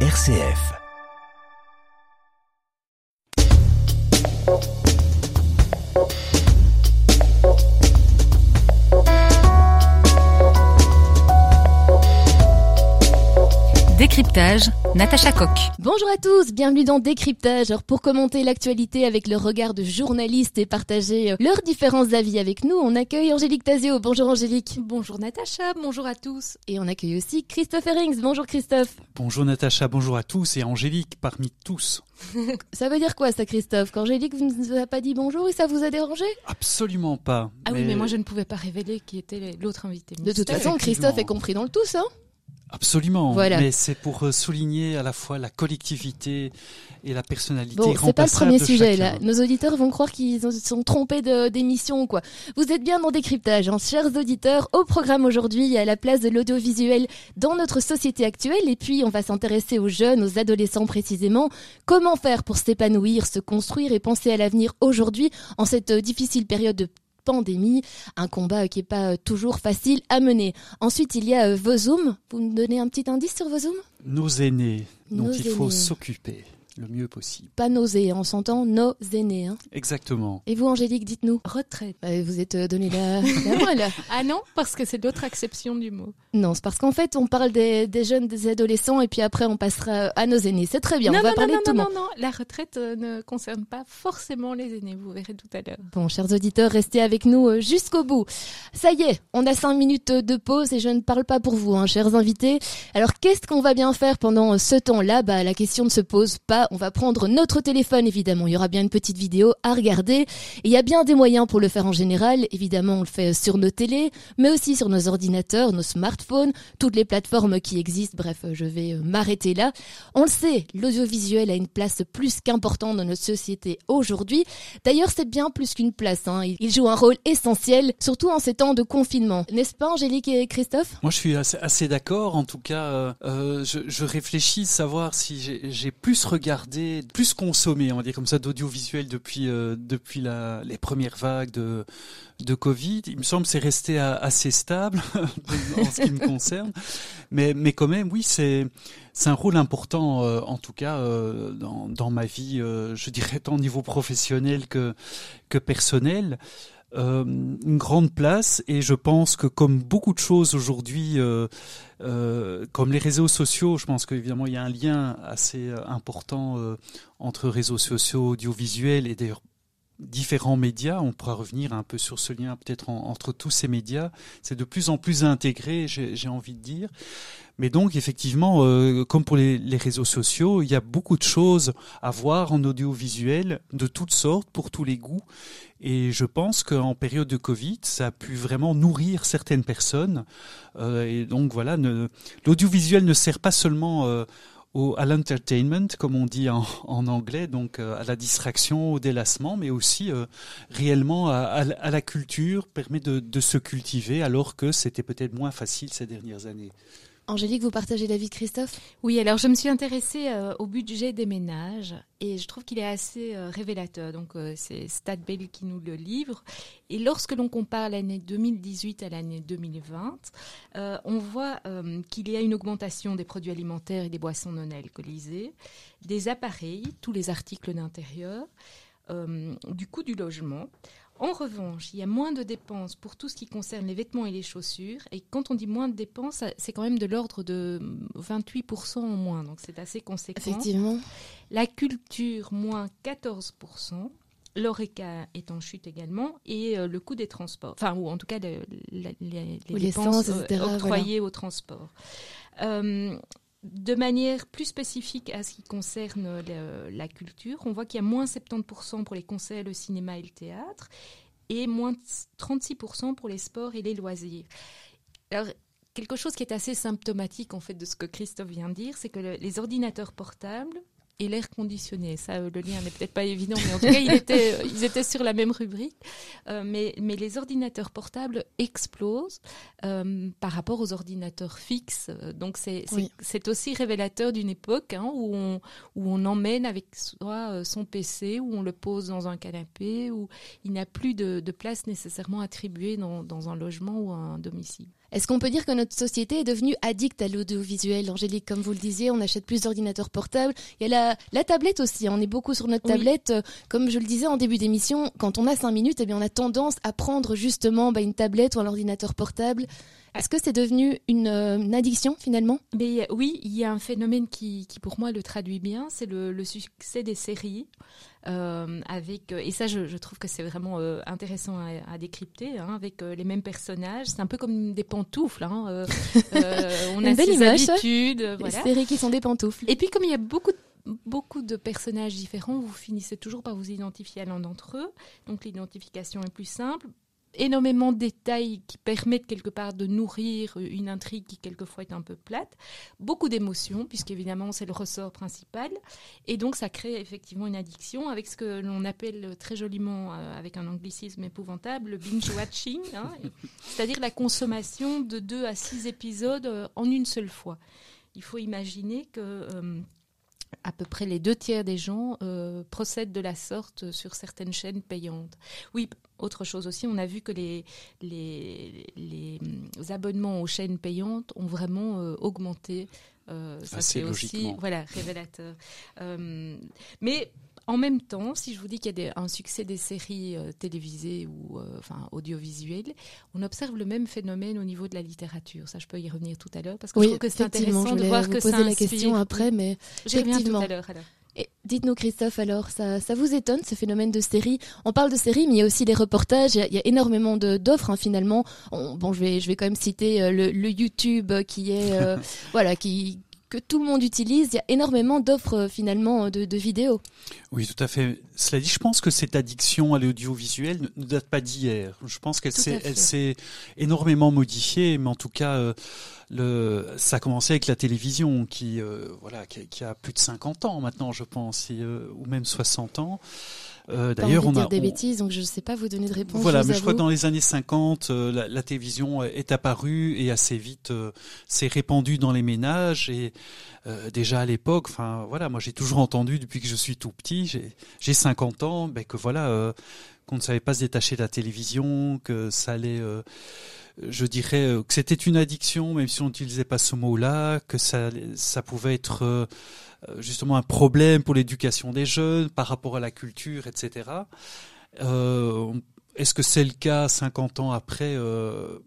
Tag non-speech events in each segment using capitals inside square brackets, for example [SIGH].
RCF. Décryptage, Natacha Coq. Bonjour à tous, bienvenue dans Décryptage. Alors pour commenter l'actualité avec le regard de journalistes et partager euh, leurs différents avis avec nous, on accueille Angélique Tazio. Bonjour Angélique. Bonjour Natacha, bonjour à tous. Et on accueille aussi Christophe Herrings. Bonjour Christophe. Bonjour Natacha, bonjour à tous et Angélique parmi tous. [LAUGHS] ça veut dire quoi ça Christophe Qu'Angélique vous ne vous a pas dit bonjour et ça vous a dérangé? Absolument pas. Ah oui, mais moi je ne pouvais pas révéler qui était l'autre invité. De toute façon, Christophe est compris dans le tout, ça Absolument. Mais c'est pour euh, souligner à la fois la collectivité et la personnalité. Bon, c'est pas le premier sujet là. Nos auditeurs vont croire qu'ils se sont trompés d'émission quoi. Vous êtes bien dans décryptage, hein, chers auditeurs. Au programme aujourd'hui, a la place de l'audiovisuel dans notre société actuelle et puis on va s'intéresser aux jeunes, aux adolescents précisément. Comment faire pour s'épanouir, se construire et penser à l'avenir aujourd'hui en cette euh, difficile période de pandémie, un combat qui n'est pas euh, toujours facile à mener. Ensuite, il y a euh, Vosum. Vous me donnez un petit indice sur Vosum? Nos aînés, dont il faut s'occuper le mieux possible. Pas nausée, on s'entend nos aînés. Hein. Exactement. Et vous, Angélique, dites-nous Retraite. Bah, vous êtes euh, donné la, la [LAUGHS] ah non, parce que c'est d'autres acceptions du mot. Non, c'est parce qu'en fait, on parle des, jeunes, des adolescents, et puis après, on passera à nos aînés. C'est très bien, on va parler non, de tout Non, non, non, la retraite euh, ne concerne pas forcément les aînés, vous verrez tout à l'heure. Bon, chers auditeurs, restez avec nous euh, jusqu'au bout. Ça y est, on a cinq minutes de pause, et je ne parle pas pour vous, hein, chers invités. Alors, qu'est-ce qu'on va bien faire pendant ce temps-là? Bah, la question ne se pose pas. On va prendre notre téléphone, évidemment. Il y aura bien une petite vidéo à regarder. Il y a bien des moyens pour le faire en général. Évidemment, on le fait sur nos télés, mais aussi sur nos ordinateurs, nos smartphones, toutes les plateformes qui existent. Bref, je vais euh, m'arrêter là. On le sait, l'audiovisuel a une place plus qu'importante dans notre société aujourd'hui. D'ailleurs, c'est bien plus qu'une place. Hein. Il joue un rôle essentiel, surtout en ces temps de confinement. N'est-ce pas, Angélique et Christophe? Moi, je suis assez, d'accord. En tout cas, euh, euh, je, je réfléchis à savoir si j'ai plus plus consommé, on va dire comme ça, d'audiovisuel depuis euh, depuis les premières vagues de Covid. Il me semble que c'est resté assez stable [LAUGHS] en ce qui me concerne, mais mais quand même, oui, c'est c'est un rôle important, euh, en tout cas euh, dans dans ma vie, je dirais tant au niveau professionnel que que personnel. Euh, une grande place et je pense que comme beaucoup de choses aujourd'hui, euh, euh, comme les réseaux sociaux, je pense qu'évidemment il y a un lien assez important entre réseaux sociaux, audiovisuels et d'ailleurs différents médias. On pourra revenir un peu sur ce lien peut-être entre tous ces médias. C'est de plus en plus intégré, j'ai envie de dire. Mais donc effectivement, euh, comme pour les, réseaux sociaux, il y a beaucoup de choses à voir en audiovisuel de toutes sortes, pour tous les goûts. Et je pense qu'en période de Covid, ça a pu vraiment nourrir certaines personnes. Euh, et donc voilà, l'audiovisuel ne sert pas seulement euh, à l'entertainment, comme on dit en, anglais, donc euh, à la distraction, au délassement, mais aussi euh, réellement à, la culture, permet de se cultiver, alors que c'était peut-être moins facile ces dernières années. Angélique, vous partagez l'avis de Christophe? Oui, alors je me suis intéressée euh, au budget des ménages et je trouve qu'il est assez euh, révélateur. Donc euh, c'est Stadbell qui nous le livre. Et lorsque l'on compare l'année 2018 à l'année 2020, on voit qu'il y a une augmentation des produits alimentaires et des boissons non alcoolisées, des appareils, tous les articles d'intérieur, du coût du logement. En revanche, il y a moins de dépenses pour tout ce qui concerne les vêtements et les chaussures. Et quand on dit moins de dépenses, c'est quand même de l'ordre de 28% en moins. Donc c'est assez conséquent. Effectivement. La culture, moins 14%. L'ORECA est en chute également et euh, le coût des transports, enfin ou en tout cas les, dépenses euh, octroyées au transport. Euh, de manière plus spécifique à ce qui concerne la culture, on voit qu'il y a moins 70% pour les concerts, le cinéma et le théâtre, et moins 36% pour les sports et les loisirs. Alors, quelque chose qui est assez symptomatique en fait de ce que Christophe vient de dire, c'est que les ordinateurs portables et l'air conditionné. Ça, euh, le lien n'est peut-être pas évident, mais en tout cas, il était, [LAUGHS] euh, ils étaient sur la même rubrique. Euh, mais, mais les ordinateurs portables explosent par rapport aux ordinateurs fixes. Donc, c'est c'est aussi révélateur d'une époque hein, où, on, où on emmène avec soi son PC, où on le pose dans un canapé, où il n'a plus de, de, place nécessairement attribuée dans, dans un logement ou un domicile. Est-ce qu'on peut dire que notre société est devenue addict à l'audiovisuel? Angélique, comme vous le disiez, on achète plus d'ordinateurs portables. Il y a la, la, tablette aussi, on est beaucoup sur notre tablette. Comme je le disais en début d'émission, quand on a cinq minutes, eh bien, on a tendance à prendre justement bah, une tablette ou un ordinateur portable. Est-ce que c'est devenu une, une, addiction finalement? Mais Oui, il y a un phénomène qui, qui pour moi le traduit bien, c'est le, le, succès des séries. Euh, avec et ça je, je trouve que c'est vraiment euh, intéressant à, à décrypter hein, avec euh, les mêmes personnages c'est un peu comme des pantoufles hein, [LAUGHS] on a des habitudes voilà. séries qui sont des pantoufles et puis comme il y a beaucoup de beaucoup de personnages différents, vous finissez toujours par vous identifier à l'un d'entre eux. Donc l'identification est plus simple énormément de détails qui permettent quelque part de nourrir une intrigue qui quelquefois est un peu plate, beaucoup d'émotions, puisqu'évidemment c'est le ressort principal, et donc ça crée effectivement une addiction avec ce que l'on appelle très joliment, euh, avec un anglicisme épouvantable, le binge-watching, hein, [LAUGHS] c'est-à-dire la consommation de deux à six épisodes euh, en une seule fois. Il faut imaginer que... Euh, à peu près les deux tiers des gens euh, procèdent de la sorte sur certaines chaînes payantes. Oui, autre chose aussi, on a vu que les, les, les abonnements aux chaînes payantes ont vraiment euh, augmenté. Euh, ça c'est aussi voilà révélateur. mais en même temps, si je vous dis qu'il y a un succès des séries euh, télévisées ou euh, enfin audiovisuelles, on observe le même phénomène au niveau de la littérature. Ça, je peux y revenir tout à l'heure parce que je trouve que c'est intéressant de voir que ça la question après, mais je reviens tout à l'heure. Dites-nous Christophe, alors ça, ça vous étonne ce phénomène de séries On parle de séries, mais il y a aussi des reportages. Il y a, énormément d'offres hein, finalement. bon, je vais, je vais quand même citer euh, le, le, YouTube qui est, [LAUGHS] voilà, qui, que tout le monde utilise. Il y a énormément d'offres euh, finalement de, de, vidéos. Oui, tout à fait. Cela dit, je pense que cette addiction à l'audiovisuel ne, date pas d'hier. Je pense qu'elle s'est, énormément modifiée, mais en tout cas, euh, le, ça a commencé avec la télévision, qui, euh, voilà, qui, qui, a plus de 50 ans maintenant, je pense, et, ou même 60 ans. Euh, D'ailleurs, on a des bêtises, donc je ne sais pas vous donner de réponse. Voilà, mais je crois que dans les années 50, euh, la, la, télévision est apparue et assez vite euh, s'est répandue dans les ménages et déjà à l'époque, enfin voilà, moi j'ai toujours entendu depuis que je suis tout petit, j'ai 50 ans, ben, que voilà, qu'on ne savait pas se détacher de la télévision, que ça allait je dirais que c'était une addiction, même si on n'utilisait pas ce mot-là, que ça, pouvait être euh, justement un problème pour l'éducation des jeunes par rapport à la culture, etc. Euh, Est-ce que c'est le cas 50 ans après euh,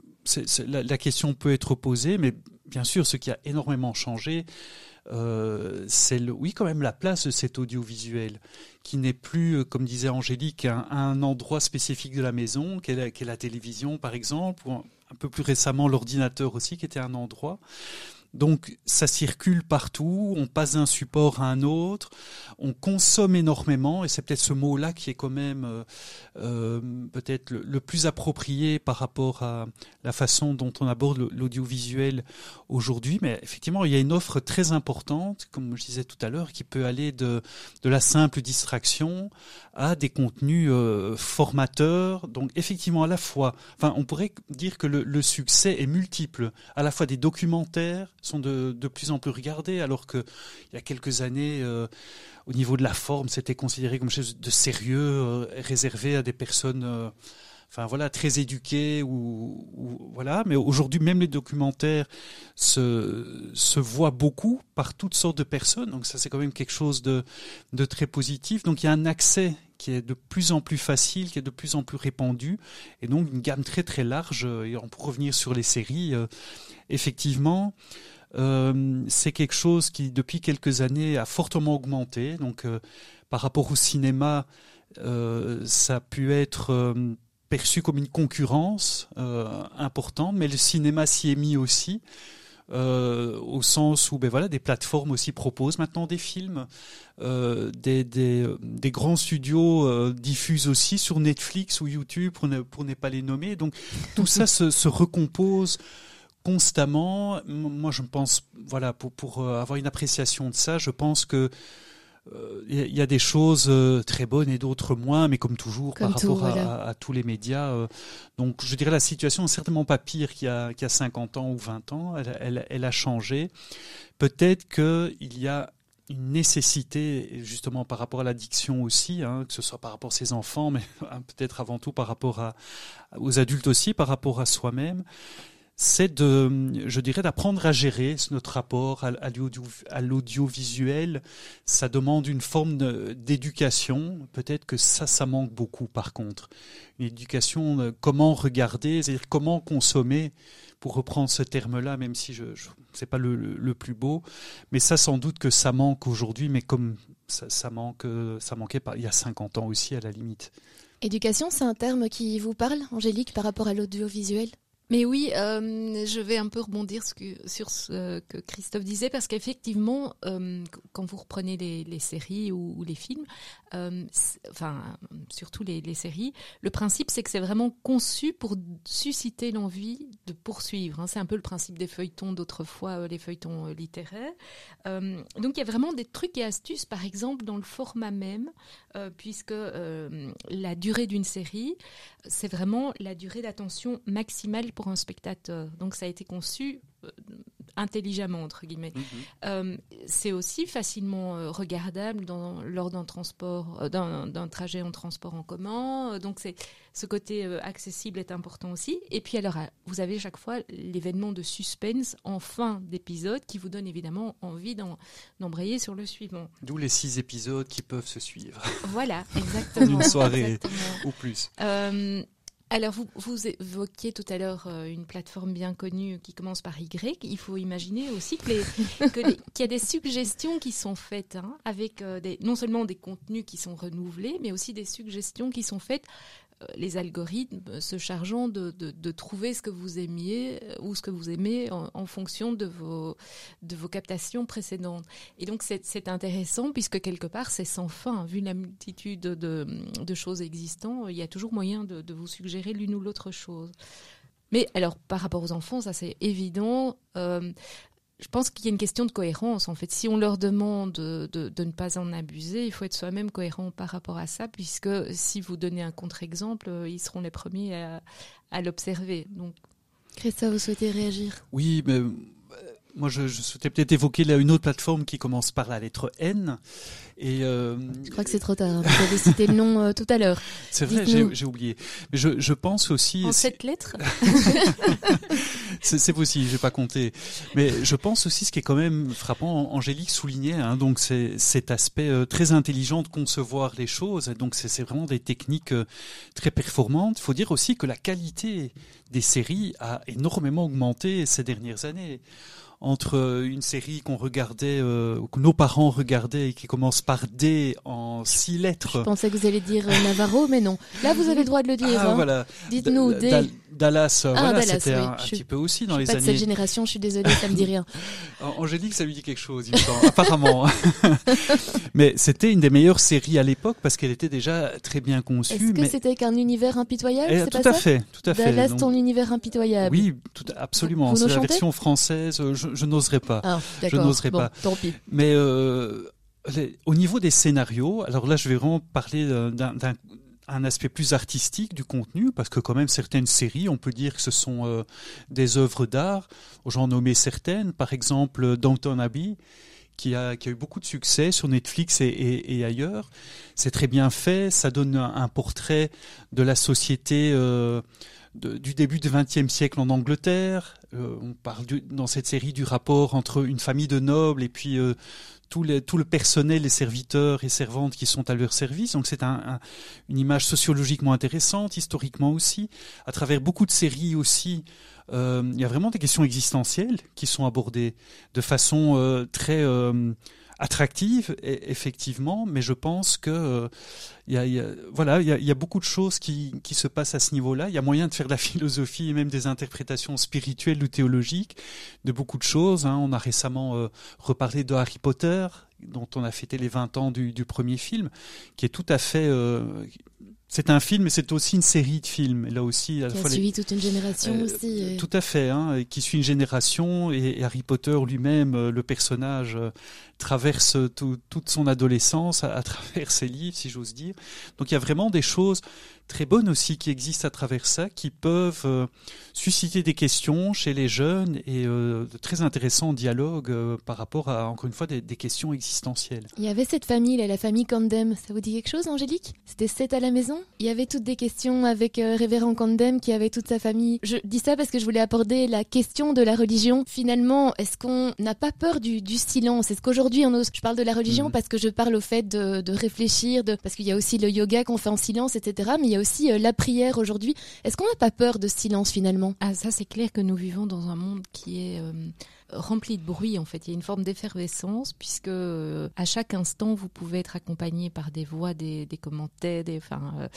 la, question peut être posée, mais bien sûr, ce qui a énormément changé, euh, c'est oui quand même la place de cet audiovisuel qui n'est plus, euh, comme disait Angélique, un, endroit spécifique de la maison, qu'est la, la, télévision par exemple, ou un peu plus récemment l'ordinateur aussi, qui était un endroit. Donc ça circule partout, on passe d'un support à un autre, on consomme énormément, et c'est peut-être ce mot-là qui est quand même euh, euh peut-être le, plus approprié par rapport à la façon dont on aborde l'audiovisuel aujourd'hui. Mais effectivement, il y a une offre très importante, comme je disais tout à l'heure, qui peut aller de, de la simple distraction à des contenus euh, formateurs. Donc effectivement, à la fois, enfin, on pourrait dire que le succès est multiple, à la fois des documentaires, sont de, plus en plus regardés, alors que il y a quelques années, euh, au niveau de la forme, c'était considéré comme chose de sérieux, euh, réservé à des personnes, euh, enfin voilà, très éduquées ou, voilà. Mais aujourd'hui, même les documentaires se voient beaucoup par toutes sortes de personnes, donc ça c'est quand même quelque chose de très positif. Donc il y a un accès qui est de plus en plus facile, qui est de plus en plus répandu, et donc une gamme très très large. Et on peut revenir sur les séries, euh, effectivement, euh, c'est quelque chose qui depuis quelques années a fortement augmenté. Donc euh, par rapport au cinéma, euh, ça a pu être euh, perçu comme une concurrence importante, mais le cinéma s'y est mis aussi. Euh, au sens où ben voilà des plateformes aussi proposent maintenant des films, euh, des, des, des, grands studios euh, diffusent aussi sur Netflix ou YouTube pour ne, pour ne pas les nommer. Donc tout ça se, se recompose constamment. Moi, je pense, voilà, pour, pour avoir une appréciation de ça, je pense que il euh, y a des choses euh, très bonnes et d'autres moins, mais comme toujours comme par tout, rapport voilà. à, à, tous les médias. Euh, donc je dirais la situation est certainement pas pire qu'il y a, qu'il y a 50 ans ou 20 ans. Elle, elle, elle a changé. Peut-être qu'il y a une nécessité justement par rapport à l'addiction aussi, hein, que ce soit par rapport à ses enfants, mais [LAUGHS] peut-être avant tout par rapport à, aux adultes aussi, par rapport à soi-même c'est de, je dirais, d'apprendre à gérer notre rapport à l'audiovisuel. Ça demande une forme d'éducation. Peut-être que ça, ça manque beaucoup par contre. Une éducation, comment regarder, c'est-à-dire comment consommer, pour reprendre ce terme-là, même si je, je c'est pas le, plus beau. Mais ça, sans doute que ça manque aujourd'hui, mais comme ça, manque, ça manquait il y a 50 ans aussi, à la limite. Éducation, c'est un terme qui vous parle, Angélique, par rapport à l'audiovisuel? Mais oui, euh, je vais un peu rebondir sur ce que Christophe disait, parce qu'effectivement, euh, quand vous reprenez les, séries ou, les films, euh, enfin surtout les, séries, le principe c'est que c'est vraiment conçu pour susciter l'envie de poursuivre. Hein. C'est un peu le principe des feuilletons d'autrefois, les feuilletons littéraires. donc il y a vraiment des trucs et astuces, par exemple dans le format même, puisque la durée d'une série, c'est vraiment la durée d'attention maximale pour un spectateur. Donc ça a été conçu euh, intelligemment entre guillemets. Mhm. Euh, c'est aussi facilement euh, regardable dans, lors d'un transport, d'un trajet en transport en commun. donc c'est ce côté accessible est important aussi. Et puis alors vous avez chaque fois l'événement de suspense en fin d'épisode qui vous donne évidemment envie d'embrayer sur le suivant. D'où les six épisodes qui peuvent se suivre. Voilà, [LAUGHS] exactement. Une soirée ou plus. Alors, vous, vous évoquiez tout à l'heure euh, une plateforme bien connue qui commence par Y. Il faut imaginer aussi [LAUGHS] qu'il y a des suggestions qui sont faites, hein, avec euh, des, non seulement des contenus qui sont renouvelés, mais aussi des suggestions qui sont faites les algorithmes se chargeant de, de, trouver ce que vous aimiez euh, ou ce que vous aimez en, fonction de vos, de vos captations précédentes. Et donc c'est intéressant puisque quelque part c'est sans fin. Vu la multitude de, de, choses existantes, il y a toujours moyen de, de vous suggérer l'une ou l'autre chose. Mais alors, par rapport aux enfants, ça c'est évident. Euh, je pense qu'il y a une question de cohérence. En fait, si on leur demande de, de, ne pas en abuser, il faut être soi-même cohérent par rapport à ça, puisque si vous donnez un contre-exemple, euh, ils seront les premiers à, à l'observer. Donc, Christophe, vous souhaitez réagir? Oui, mais moi, je, je souhaitais peut-être évoquer là, une autre plateforme qui commence par la lettre N. Et euh, je crois que c'est trop tard. Vous avez cité le nom euh, tout à l'heure. C'est vrai, j'ai oublié. Mais je, je pense aussi. En sept lettres. [LAUGHS] c'est possible, j'ai pas compté. Mais je pense aussi ce qui est quand même frappant. Angélique soulignait, hein, donc c'est cet aspect euh, très intelligent de concevoir les choses. Donc c'est vraiment des techniques euh, très performantes. Il faut dire aussi que la qualité des séries a énormément augmenté ces dernières années entre euh, une série qu'on regardait, euh, que nos parents regardaient et qui commence par D en six lettres. Je pensais que vous allez dire euh, Navarro, mais non. Là, vous avez le droit de le dire. Ah, hein. voilà. Dites-nous D. Dallas, ah, voilà, c'était un, petit peu aussi dans je les pas années. de cette génération, je suis désolée, ça me dit rien. [LAUGHS] Angélique, ça lui dit quelque chose, il me semble, apparemment. [LAUGHS] mais c'était une des meilleures séries à l'époque parce qu'elle était déjà très bien conçue. Est-ce que c'était qu'un univers impitoyable eh, Tout à fait, tout à fait. Dallas, ton univers impitoyable. Oui, tout, absolument. C'est la version française. Je, je n'oserais pas. Ah, je n'oserais pas. Tant pis. Mais euh, au niveau des scénarios, alors là, je vais vraiment parler d'un un aspect plus artistique du contenu, parce que quand même certaines séries, on peut dire que ce sont euh, des œuvres d'art. J'en nommé certaines, par exemple Downton Abbey, qui a, qui a eu beaucoup de succès sur Netflix et, et, ailleurs. C'est très bien fait, ça donne un, portrait de la société euh, du début du XXe siècle en Angleterre. Euh, on parle dans cette série du rapport entre une famille de nobles et puis euh, tout, le personnel, les serviteurs et servantes qui sont à leur service. Donc c'est un, une image sociologiquement intéressante, historiquement aussi. À travers beaucoup de séries aussi, euh, il y a vraiment des questions existentielles qui sont abordées de façon très attractive, effectivement, mais je pense que il y, a, voilà, il y a, beaucoup de choses qui, qui se passent à ce niveau-là. Il y a moyen de faire de la [LAUGHS] philosophie et même des interprétations spirituelles ou théologiques de beaucoup de choses. Hein. On a récemment reparlé de Harry Potter, dont on a fêté les 20 ans du, du premier film, qui est tout à fait c'est un film, mais c'est aussi une série de films. là aussi, qui a suivi toute une génération euh, aussi. Tout à fait, hein, qui suit une génération. Et, Harry Potter lui-même, euh, le personnage, euh, traverse toute son adolescence à, [LAUGHS] travers ses livres, si j'ose dire. Donc il y a vraiment des choses très bonnes aussi qui existent à travers ça, qui peuvent euh, susciter des questions chez les jeunes et euh, de très intéressants dialogues euh, par rapport à, encore une fois, des, questions existentielles. Il y avait cette famille, la famille Condem. Ça vous dit quelque chose, Angélique? C'était sept à la maison? Il y avait toutes des questions avec Révérend Condem qui avait toute sa famille. Je dis ça parce que je voulais aborder la question de la religion. Finalement, est-ce qu'on n'a pas peur du, silence? Est-ce qu'aujourd'hui on ose Je parle de la religion mhm. parce que je parle au fait de, de réfléchir, de, parce qu'il y a aussi le yoga qu'on fait en silence, etc. Mais il y a aussi la prière aujourd'hui. Est-ce qu'on n'a pas peur de silence finalement? Ah ça c'est clair que nous vivons dans un monde qui est euh, rempli de bruit en fait. Il y a une forme d'effervescence puisque euh, à chaque instant vous pouvez être accompagné par des voix, des, commentaires, des, enfin euh,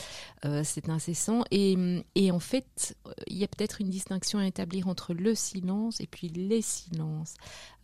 euh, c'est incessant et, et, en fait il y a peut-être une distinction à établir entre le silence et puis les silences.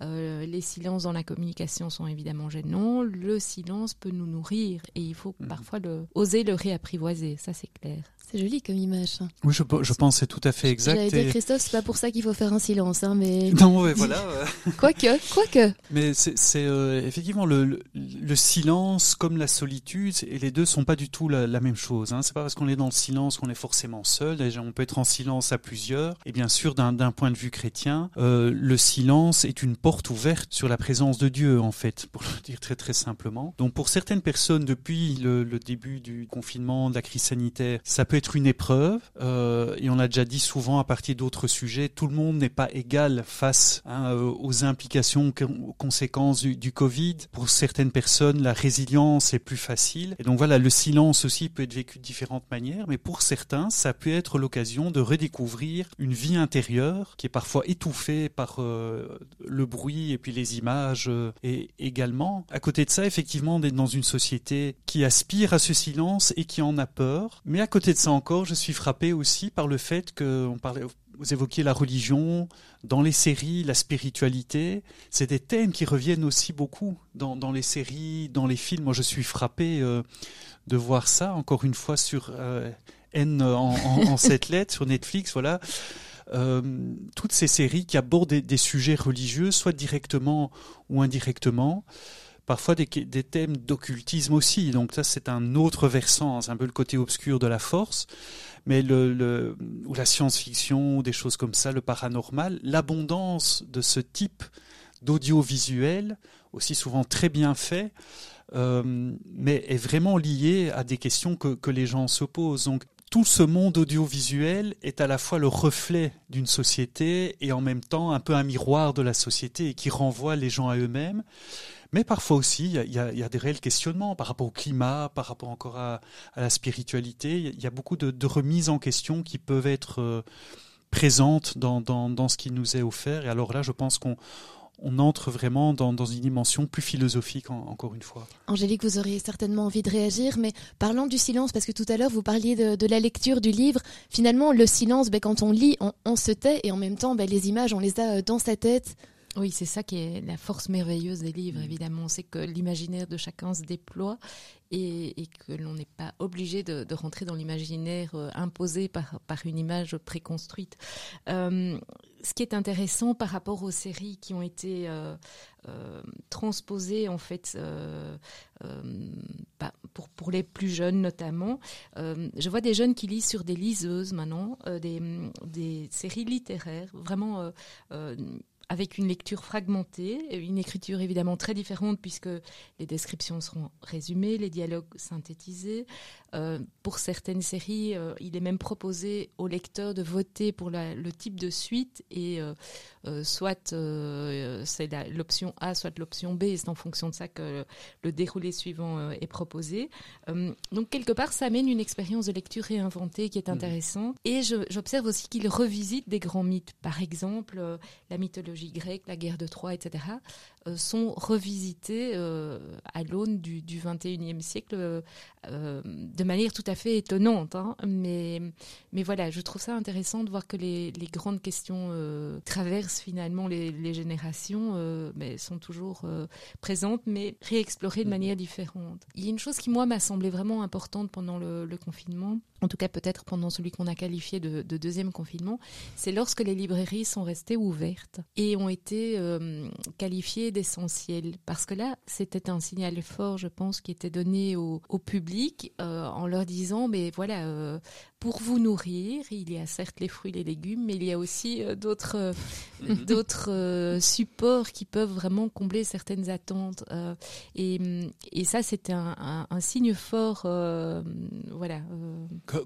les silences dans la communication sont évidemment gênants. Le silence peut nous nourrir et il faut mhm. parfois le, oser le réapprivoiser. Ça c'est clair. C'est joli comme image. Oui, je, je pense c'est tout à fait exact. Christophe, c'est pas pour ça qu'il faut faire un silence, hein, mais. [LAUGHS] Non, mais voilà. [LAUGHS] quoique, quoique. Mais c'est euh, effectivement le, le, silence comme la solitude, et les deux sont pas du tout la, même chose. Hein. C'est pas parce qu'on est dans le silence qu'on est forcément seul. Déjà, on peut être en silence à plusieurs. Et bien sûr, d'un point de vue chrétien, euh, le silence est une porte ouverte sur la présence de Dieu, en fait, pour le dire très très simplement. Donc, pour certaines personnes, depuis le, le début du confinement, de la crise sanitaire, ça peut être une épreuve. Euh, et on a déjà dit souvent à partir d'autres sujets, tout le monde n'est pas égal face hein, euh, aux implications, aux conséquences du, Covid. Pour certaines personnes, la résilience est plus facile. Et donc voilà, le silence aussi peut être vécu de différentes manières, mais pour certains, ça peut être l'occasion de redécouvrir une vie intérieure qui est parfois étouffée par euh, le bruit et puis les images et également. À côté de ça, effectivement, d'être dans une société qui aspire à ce silence et qui en a peur. Mais à côté de ça encore, je suis frappé aussi par le fait que on parlait, vous évoquiez la religion, dans les séries, la spiritualité. C'est des thèmes qui reviennent aussi beaucoup dans, dans, les séries, dans les films. Moi, je suis frappé euh, de voir ça, encore une fois, sur euh, N en, en, lettres, [LAUGHS] lettres, sur Netflix, voilà. Euh, toutes ces séries qui abordent des, des, sujets religieux, soit directement ou indirectement parfois des, thèmes d'occultisme aussi. Donc ça, c'est un autre versant, hein. c'est un peu le côté obscur de la force. Mais le, ou la science-fiction, des choses comme ça, le paranormal, l'abondance de ce type d'audiovisuel, aussi souvent très bien fait, euh, mais est vraiment lié à des questions que, que les gens se posent. Donc tout ce monde audiovisuel est à la fois le reflet d'une société et en même temps un peu un miroir de la société et qui renvoie les gens à eux-mêmes. Mais parfois aussi, il y a, des réels questionnements par rapport au climat, par rapport encore à, la spiritualité. Il y a beaucoup de, remises en question qui peuvent être euh, présentes dans, ce qui nous est offert. Et alors là, je pense qu'on entre vraiment dans, une dimension plus philosophique, encore une fois. Angélique, vous auriez certainement envie de réagir, mais parlant du silence, parce que tout à l'heure, vous parliez de, la lecture du livre. Finalement, le silence, ben, quand on lit, on, se tait, et en même temps, ben, les images, on les a euh, dans sa tête. Oui, c'est ça qui est la force merveilleuse des livres, mm. évidemment. C'est que l'imaginaire de chacun se déploie et, que l'on n'est pas obligé de, rentrer dans l'imaginaire euh, imposé par, par une image préconstruite. Euh, ce qui est intéressant par rapport aux séries qui ont été euh, transposées, en fait, bah, pour, pour les plus jeunes notamment, je vois des jeunes qui lisent sur des liseuses maintenant, des, des séries littéraires, vraiment avec une lecture fragmentée, une écriture évidemment très différente puisque les descriptions seront résumées, les dialogues synthétisés. Euh, pour certaines séries, euh, il est même proposé au lecteur de voter pour le type de suite et euh, soit c'est l'option A, soit l'option B, c'est en fonction de ça que le déroulé suivant est proposé. donc quelque part, ça amène une expérience de lecture réinventée qui est mmh. intéressante. Et j'observe aussi qu'il revisite des grands mythes, par exemple la mythologie la guerre de Troie, etc., sont revisités euh, à l'aune du, du 21e siècle euh, de manière tout à fait étonnante. Hein. mais, mais voilà, je trouve ça intéressant de voir que les, les grandes questions traversent finalement les, les générations, mais sont toujours présentes, mais réexplorées de mm-hmm. manière différente. Il y a une chose qui, moi, m'a semblé vraiment importante pendant le, le confinement, en tout cas peut-être pendant celui qu'on a qualifié de, de deuxième confinement, c'est lorsque les librairies sont restées ouvertes et ont été qualifiées d'essentiel. Parce que là, c'était un signal fort, je pense, qui était donné au, public en leur disant, mais voilà, pour vous nourrir, il y a certes les fruits, les légumes, mais il y a aussi d'autres mhm. [LAUGHS] d'autres supports qui peuvent vraiment combler certaines attentes. et, et ça, c'était un, un, signe fort, voilà.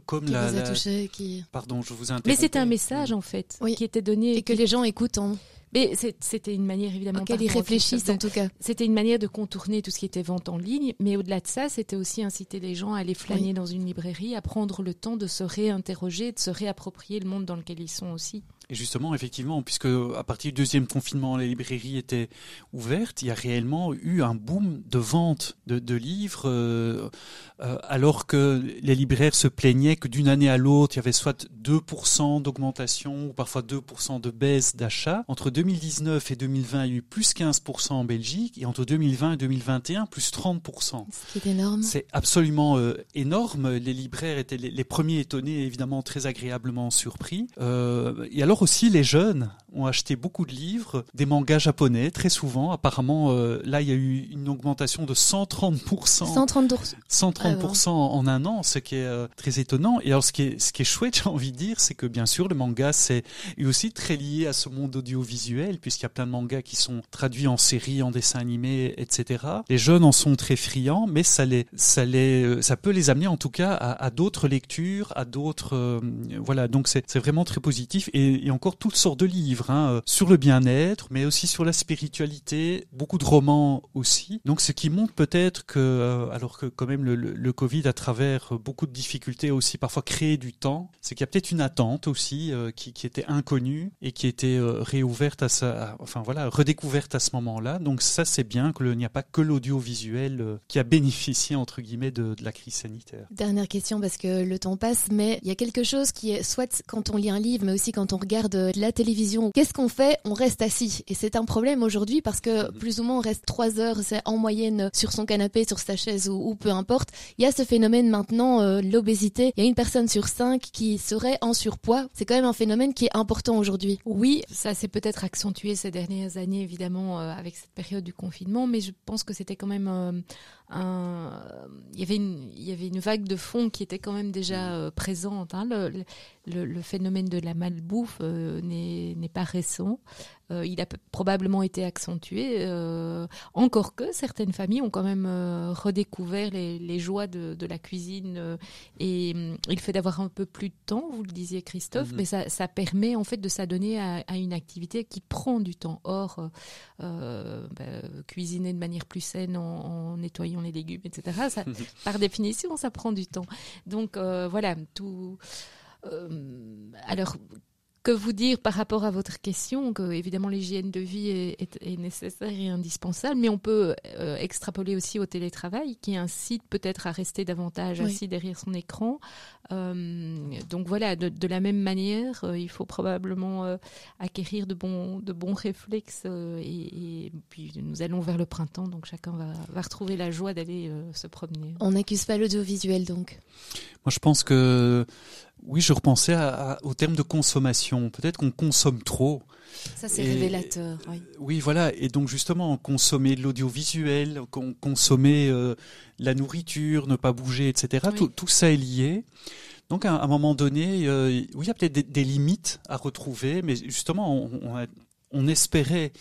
comme qui la, vous a touché, qui... Pardon, je vous Mais c'était un message en fait qui était donné et que les gens écoutent. En... Mais c'était une manière évidemment. Auquel ils réfléchissent en tout cas. C'était une manière de contourner tout ce qui était vente en ligne, mais au-delà de ça, c'était aussi inciter les gens à aller flâner dans une librairie, à prendre le temps de se réinterroger, de se réapproprier le monde dans lequel ils sont aussi. Et justement, effectivement, puisque à partir du deuxième confinement, les librairies étaient ouvertes, il y a réellement eu un boom de vente de, livres, euh, euh, alors que les libraires se plaignaient que d'une année à l'autre, il y avait soit 2% d'augmentation ou parfois 2% de baisse d'achat. Entre 2019 et 2020, il y a eu plus 15% en Belgique, et entre 2020 et 2021, plus 30%. Ce qui est énorme. C'est absolument euh, énorme. Les libraires étaient les, premiers étonnés, évidemment très agréablement surpris. et alors aussi, les jeunes ont acheté beaucoup de livres, des mangas japonais, très souvent. Apparemment, euh, là, il y a eu une augmentation de 130%. 130%. 130% en un an, ce qui est euh, très étonnant. Et alors, ce qui est, ce qui est chouette, [LAUGHS] j'ai envie de dire, c'est que bien sûr, le manga, c'est aussi très lié à ce monde audiovisuel, puisqu'il y a plein de mangas qui sont traduits en séries, en dessins animés, etc. Les jeunes en sont très friands, mais ça les, ça les, euh, ça peut les amener en tout cas à, d'autres lectures, à d'autres, voilà. Donc c'est vraiment très positif. Et, et encore toutes sortes de livres hein, euh, sur le bien-être, mais aussi sur la spiritualité, beaucoup de romans aussi. Donc ce qui montre peut-être que, euh, alors que quand même le, Covid, à travers beaucoup de difficultés, a aussi parfois créé du temps, c'est qu'il y a peut-être une attente aussi euh, qui, était inconnue et qui était réouverte à ça, enfin voilà, redécouverte à ce moment-là. Donc ça c'est bien qu'il n'y a pas que l'audiovisuel qui a bénéficié entre guillemets de, de la crise sanitaire. Dernière question parce que le temps passe, mais il y a quelque chose qui est soit quand on lit un livre, mais aussi quand on regarde de la télévision, qu'est-ce qu'on fait? On reste assis. Et c'est un problème aujourd'hui parce que mhm. plus ou moins on reste trois heures en moyenne sur son canapé, sur sa chaise ou, peu importe. Il y a ce phénomène maintenant, euh, l'obésité. Il y a une personne sur cinq qui serait en surpoids. C'est quand même un phénomène qui est important aujourd'hui. Oui, ça s'est peut-être accentué ces dernières années évidemment euh, avec cette période du confinement, mais je pense que c'était quand même euh, il, y avait une, il y avait une vague de fond qui était quand même déjà euh, présente. Hein. Le, le, phénomène de la malbouffe euh, n'est pas récent. Euh, il a probablement été accentué. Euh, encore que certaines familles ont quand même redécouvert les, joies de, la cuisine et il fait d'avoir un peu plus de temps, vous le disiez Christophe, mhm. mais ça, permet en fait de s'adonner à, une activité qui prend du temps. Or, bah, cuisiner de manière plus saine en, nettoyant les légumes, etc., ça, [LAUGHS] par définition, ça prend du temps. Donc voilà, tout. alors, que vous dire par rapport à votre question que évidemment l'hygiène de vie est, nécessaire et indispensable, mais on peut euh, extrapoler aussi au télétravail qui incite peut-être à rester davantage assis derrière son écran. Euh, donc voilà, de, la même manière, euh, il faut probablement acquérir de bons, de bons réflexes et, puis nous allons vers le printemps, donc chacun va, va retrouver la joie d'aller se promener. On n'accuse pas l'audiovisuel donc. Moi je pense que oui, je repensais au terme de consommation. Peut-être qu'on consomme trop. Ça, c'est révélateur. Oui. oui. voilà. Et donc, justement, consommer de l'audiovisuel, consommer euh, la nourriture, ne pas bouger, etc. Tout, ça est lié. Donc, à un moment donné, euh, oui, il y a peut-être des, limites à retrouver, mais justement, on, espérait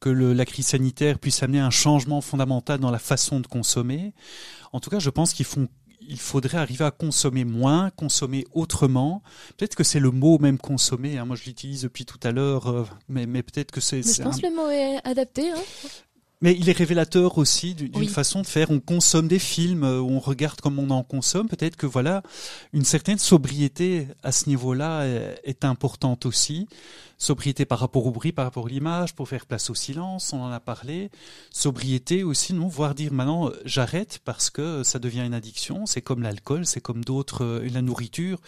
que la crise sanitaire puisse amener un changement fondamental dans la façon de consommer. En tout cas, je pense qu'ils font il faudrait arriver à consommer moins, consommer autrement. Peut-être que c'est le mot même consommer. Hein. Moi, je l'utilise depuis tout à l'heure, euh, mais, mais peut-être que c'est. Je pense que le mot est adapté. Hein. Mais il est révélateur aussi d'une façon de faire. On consomme des films, euh, on regarde comme on en consomme. Peut-être que voilà, une certaine sobriété à ce niveau-là est importante aussi. Sobriété par rapport au bruit, par rapport à l'image, pour faire place au silence, on en a parlé. Sobriété aussi, non, voire dire maintenant j'arrête parce que ça devient une addiction. C'est comme l'alcool, c'est comme d'autres. Euh, la nourriture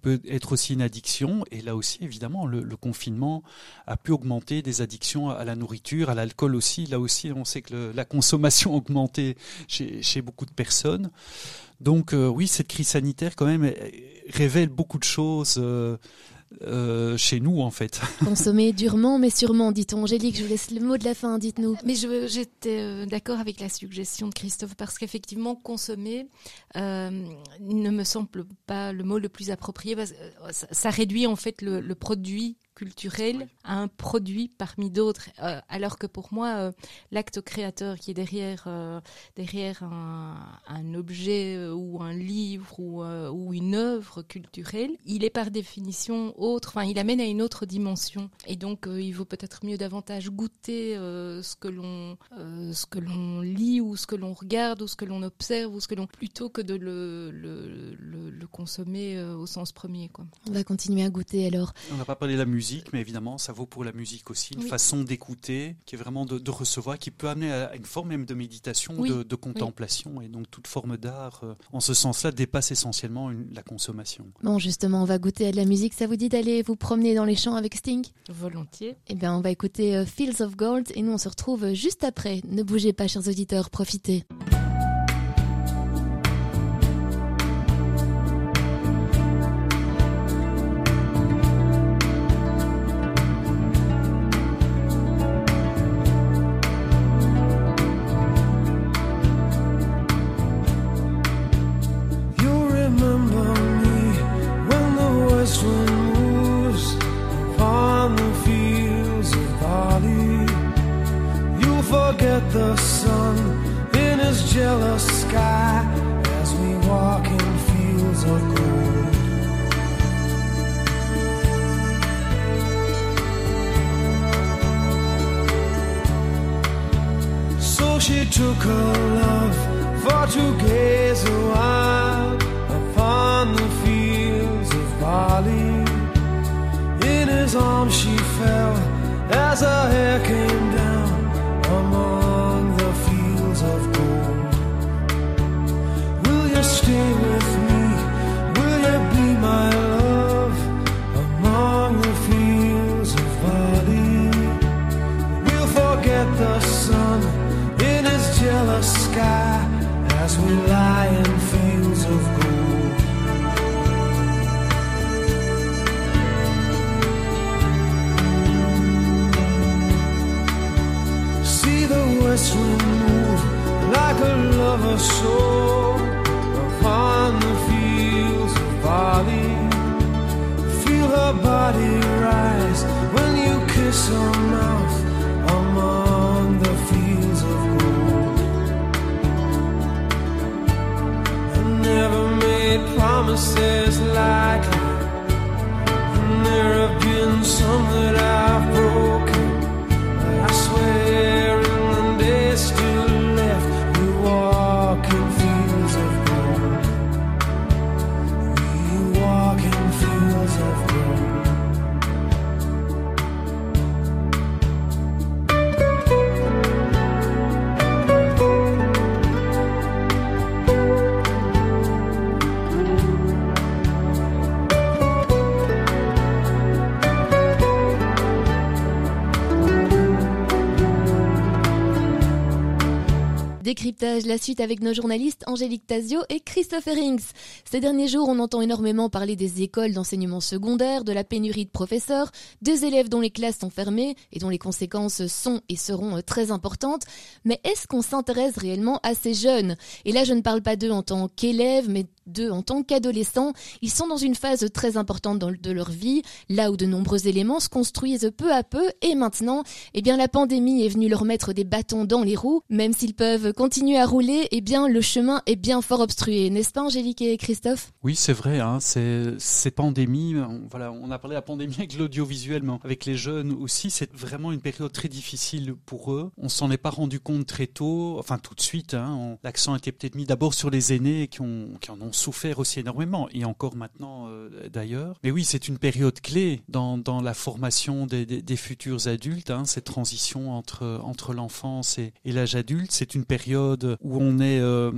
peut être aussi une addiction. Et là aussi, évidemment, le, confinement a pu augmenter des addictions à la nourriture, à l'alcool aussi. Là aussi, on sait que la consommation [LAUGHS] a augmenté chez, beaucoup de personnes. Donc euh, oui, cette crise sanitaire quand même révèle beaucoup de choses. Euh, chez nous en fait. [LAUGHS] Consommer durement mais sûrement, dit-on. Angélique, je vous laisse le mot de la fin, dites-nous. Mais j'étais d'accord avec la suggestion de Christophe parce qu'effectivement, consommer ne me semble pas le mot le plus approprié. Parce que ça, réduit en fait le produit culturel à un produit parmi d'autres. Euh, alors que pour moi, euh, l'acte créateur qui est derrière, euh, derrière un, objet ou un livre ou, ou, une œuvre culturelle, il est par définition autre, enfin il amène à une autre dimension. Et donc il vaut peut-être mieux davantage goûter ce que l'on ce que l'on lit ou ce que l'on regarde ou ce que l'on observe ou ce que l'on plutôt que de le, le, le, consommer au sens premier. Quoi. On va continuer à goûter alors. On n'a pas parlé de la musique mais évidemment, ça vaut pour la musique aussi. Une façon d'écouter, qui est vraiment de, recevoir, qui peut amener à une forme même de méditation, de, contemplation. Et donc, toute forme d'art, euh, en ce sens-là, dépasse essentiellement la consommation. Bon, justement, on va goûter à de la musique. Ça vous dit d'aller vous promener dans les champs avec Sting? Volontiers. Eh bien, on va écouter euh, Fields of Gold et nous, on se retrouve juste après. Ne bougez pas, chers auditeurs, profitez. La suite avec nos journalistes Angélique Tazio et Christopher Rings. Ces derniers jours, on entend énormément parler des écoles d'enseignement secondaire, de la pénurie de professeurs, des élèves dont les classes sont fermées et dont les conséquences sont et seront euh, très importantes. Mais est-ce qu'on s'intéresse réellement à ces jeunes? Et là, je ne parle pas d'eux en tant qu'élèves, mais d'eux en tant qu'adolescents. Ils sont dans une phase très importante de leur vie, là où de nombreux éléments se construisent peu à peu. Et maintenant, eh bien, la pandémie est venue leur mettre des bâtons dans les roues. Même s'ils peuvent continuer à rouler, eh bien, le chemin est bien fort obstrué, n'est-ce pas, Angélique et Christophe? Oui, c'est vrai. Hein, ces pandémies. voilà, on a parlé de la pandémie avec l'audiovisuel, mais avec les jeunes aussi, c'est vraiment une période très difficile pour eux. On s'en est pas rendu compte très tôt, enfin tout de suite. Hein, L'accent était peut-être mis d'abord sur les aînés qui, ont, qui en ont souffert aussi énormément, et encore maintenant euh, d'ailleurs. Mais oui, c'est une période clé dans, dans la formation des, des, futurs adultes, hein, cette transition entre, entre l'enfance et l'âge adulte. C'est une période où on est, euh,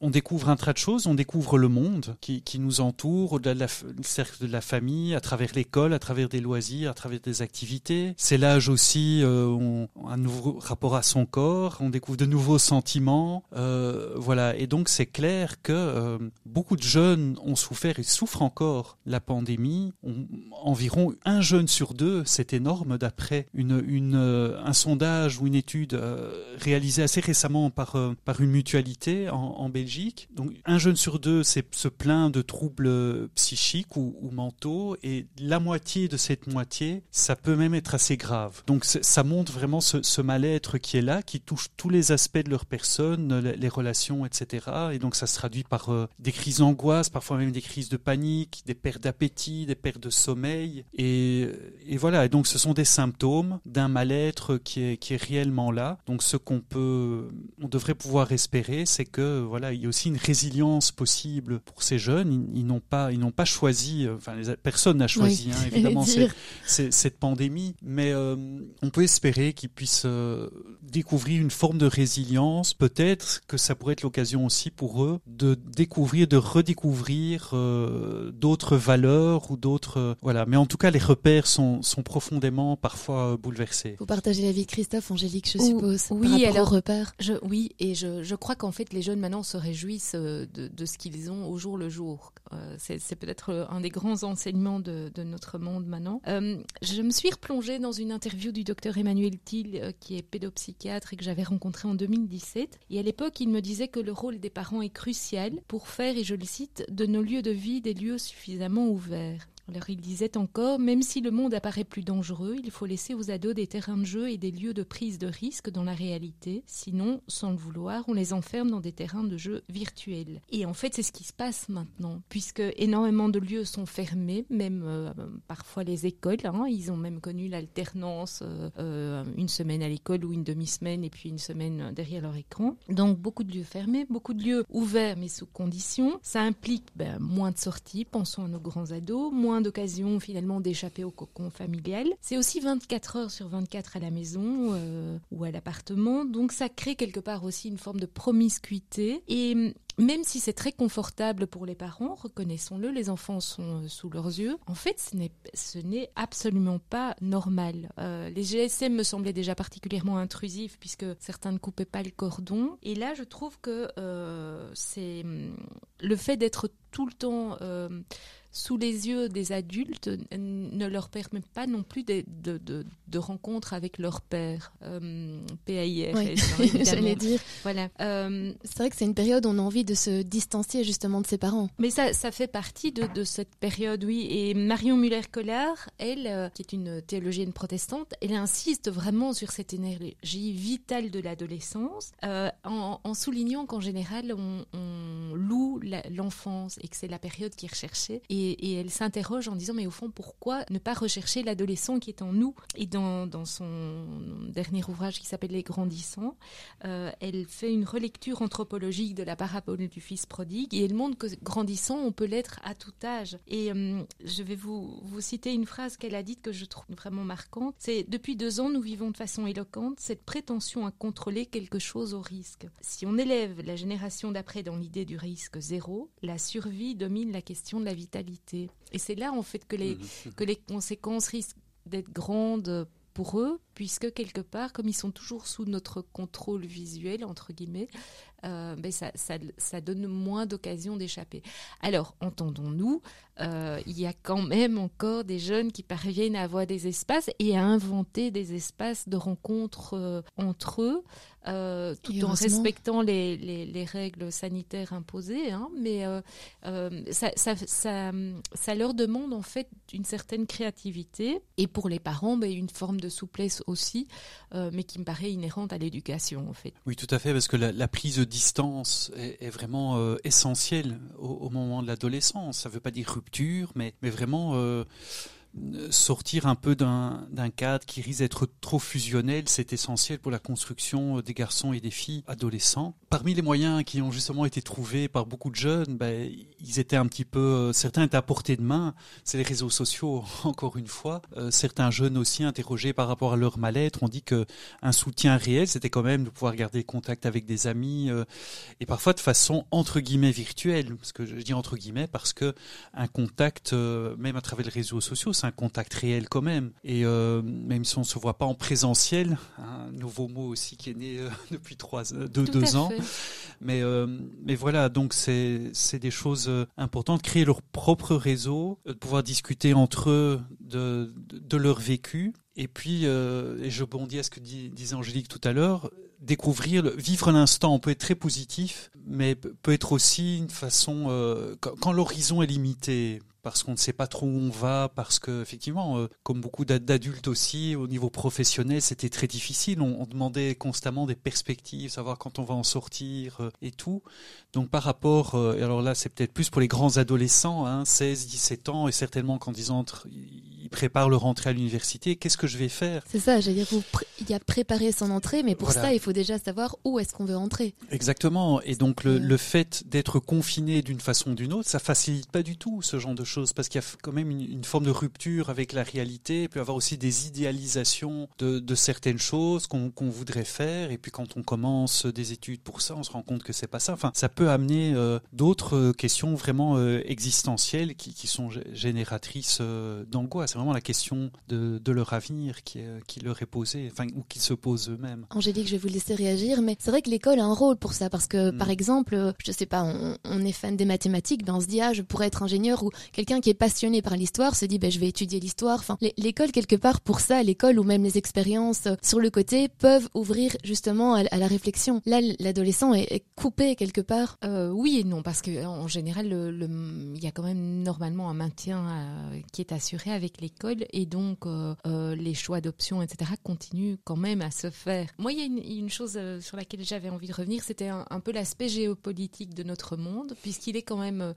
on découvre un tas de choses, on découvre le monde qui, nous entoure, au-delà de la, cercle de la famille, à travers l'école, à travers des loisirs, à travers des activités. C'est l'âge aussi, euh, on, un nouveau rapport à son corps, on découvre de nouveaux sentiments, euh, voilà. Et donc c'est clair que euh, beaucoup de jeunes ont souffert et souffrent encore la pandémie. environ un jeune sur deux, c'est énorme d'après une, un sondage ou une étude réalisée assez récemment par, par une mutualité en, Belgique donc un jeune sur deux se plaint de troubles psychiques ou, mentaux et la moitié de cette moitié, ça peut même être assez grave. Donc ça montre vraiment ce, mal-être qui est là, qui touche tous les aspects de leur personne, les, relations, etc. Et donc ça se traduit par euh, des crises d'angoisse, parfois même des crises de panique, des pertes d'appétit, des pertes de sommeil. Et, voilà, et donc ce sont des symptômes d'un mal-être qui est réellement là. Donc ce qu'on peut, on devrait pouvoir espérer, c'est que voilà, il y a aussi une résilience possible pour ces jeunes. Ils, n'ont pas, ils n'ont pas choisi, euh, enfin, personne n'a choisi, hein, [LAUGHS] évidemment, cette pandémie, mais euh, on peut espérer qu'ils puissent euh, découvrir une forme de résilience. Peut-être que ça pourrait être l'occasion aussi pour eux de découvrir, de redécouvrir d'autres valeurs ou d'autres, voilà. Mais en tout cas, les repères sont, sont profondément parfois bouleversés. Vous partagez la vie de Christophe, Angélique, je suppose. Oui, alors repères. Je, oui, et je, je crois qu'en fait, les jeunes maintenant se réjouissent euh, de, ce qu'ils ont au jour le jour. Euh, c'est peut-être un des grands enseignements de, notre monde maintenant. Euh, je me suis replongée dans une interview du docteur Emmanuel Thiel, qui est pédopsychiatre et que j'avais rencontré en 2017. Et à l'époque, il me disait que le rôle des parents est crucial pour faire, et je le cite, de nos lieux de vie des lieux suffisamment ouverts. Alors il disait encore, même si le monde apparaît plus dangereux, il faut laisser aux ados des terrains de jeu et des lieux de prise de risque dans la réalité, sinon, sans le vouloir, on les enferme dans des terrains de jeu virtuels. Et en fait, c'est ce qui se passe maintenant, puisque énormément de lieux sont fermés, même euh, parfois les écoles, hein. ils ont même connu l'alternance, euh, euh, une semaine à l'école ou une demi-semaine et puis une semaine derrière leur écran. Donc beaucoup de lieux fermés, beaucoup de lieux ouverts mais sous conditions. Ça implique ben, moins de sorties, pensons à nos grands ados, moins d'occasions finalement d'échapper au cocon familial. C'est aussi 24 heures sur 24 à la maison euh, ou à l'appartement, donc ça crée quelque part aussi une forme de promiscuité. Et même si c'est très confortable pour les parents, reconnaissons-le, les enfants sont euh, sous leurs yeux, en fait ce n'est absolument pas normal. Euh, les GSM me semblaient déjà particulièrement intrusifs puisque certains ne coupaient pas le cordon. Et là je trouve que c'est hum, le fait d'être tout le temps sous les yeux des adultes ne leur permet pas non plus de, de, de, rencontres avec leur père. Euh, PAIR, [LAUGHS] j'allais dire. Voilà. Euh, c'est vrai que c'est une période où on a envie de se distancier justement de ses parents. Mais ça, ça fait partie de, de cette période, oui. Et Marion Muller-Collard, elle, euh, qui est une théologienne protestante, elle insiste vraiment sur cette énergie vitale de l'adolescence, euh, en, en, soulignant qu'en général, on, on loue l'enfance et que c'est la période qui est recherchée. Et et, elle s'interroge en disant mais au fond pourquoi ne pas rechercher l'adolescent qui est en nous? Et dans, dans son dernier ouvrage qui s'appelle Les grandissants euh, elle fait une relecture anthropologique de la parabole du fils prodigue et elle montre que grandissant on peut l'être à tout âge. Et euh, je vais vous, vous citer une phrase qu'elle a dite que je trouve vraiment marquante. C'est depuis deux ans nous vivons de façon éloquente cette prétention à contrôler quelque chose au risque. Si on élève la génération d'après dans l'idée du risque zéro la survie domine la question de la vitalité et c'est là en fait que les, mhm. que les conséquences risquent d'être grandes pour eux, puisque quelque part, comme ils sont toujours sous notre contrôle visuel, entre guillemets, euh, ben ça, ça, donne moins d'occasions d'échapper. Alors, entendons-nous, euh, il y a quand même encore des jeunes qui parviennent à avoir des espaces et à inventer des espaces de rencontres euh, entre eux, tout en respectant les, les, règles sanitaires imposées. Hein, mais ça, ça, ça, leur demande en fait une certaine créativité et pour les parents, ben, une forme de souplesse aussi, mais qui me paraît inhérente à l'éducation en fait. Oui, tout à fait, parce que la, la prise de distance est, vraiment euh, essentielle au, moment de l'adolescence. Ça ne veut pas dire rupture, mais, mais vraiment euh, sortir un peu d'un cadre qui risque d'être trop fusionnel, c'est essentiel pour la construction des garçons et des filles adolescents. Parmi les moyens qui ont justement été trouvés par beaucoup de jeunes, ben, ils étaient un petit peu, euh, certains étaient à portée de main. C'est les réseaux sociaux, [LAUGHS] encore une fois. Euh, certains jeunes aussi interrogés par rapport à leur mal-être ont dit que un soutien réel, c'était quand même de pouvoir garder contact avec des amis euh, et parfois de façon entre guillemets virtuelle. Parce que je dis entre guillemets parce que un contact, même à travers les réseaux sociaux, un contact réel quand même. Et même si on se voit pas en présentiel, un nouveau mot aussi qui est né [LAUGHS] depuis trois, deux, deux ans. Mais mais voilà, donc c'est des choses importantes. Créer leur propre réseau, de pouvoir discuter entre eux de, de, leur vécu. Et puis, euh, et je bondis à ce que disait Angélique tout à l'heure, découvrir, vivre l'instant. On peut être très positif, mais peut être aussi une façon, euh, quand l'horizon est limité, parce qu'on ne sait pas trop où on va, parce que effectivement, euh, comme beaucoup d'adultes aussi, au niveau professionnel, c'était très difficile. On, demandait constamment des perspectives, savoir quand on va en sortir euh, et tout. Donc par rapport, euh, alors là, c'est peut-être plus pour les grands adolescents, hein, 16, 17 ans, et certainement quand ils entrent, ils préparent leur entrée à l'université. Qu'est-ce que je vais faire? C'est ça, j'allais dire, il y a préparé son entrée, mais pour ça, il faut déjà savoir où est-ce qu'on veut entrer. Exactement. Et donc le, le fait d'être confiné d'une façon ou d'une autre, ça facilite pas du tout ce genre de choses parce qu'il y a quand même une, forme de rupture avec la réalité. Il peut y avoir aussi des idéalisations de, de certaines choses qu'on voudrait faire. Et puis quand on commence des études pour ça, on se rend compte que c'est pas ça. Enfin, ça peut amener euh, d'autres questions vraiment euh, existentielles qui, qui, sont génératrices euh, d'angoisse. Vraiment la question de, de leur avenir qui, qui leur est posée, enfin, ou qui se pose eux-mêmes. Angélique, je vais vous laisser réagir, mais c'est vrai que l'école a un rôle pour ça parce que, par mm. exemple, je sais pas, on, on, est fan des mathématiques, ben on se dit ah je pourrais être ingénieur ou quelqu'un qui est passionné par l'histoire se dit ben je vais étudier l'histoire. Enfin, l'école quelque part pour ça, l'école ou même les expériences euh, sur le côté peuvent ouvrir justement à, la réflexion. Là, l'adolescent est, coupé quelque part. Euh, oui et non parce que en général, le, il y a quand même normalement un maintien euh, qui est assuré avec et donc les choix d'options etc continuent quand même à se faire. Moi, il y a une, chose sur laquelle j'avais envie de revenir, c'était un, peu l'aspect géopolitique de notre monde puisqu'il est quand même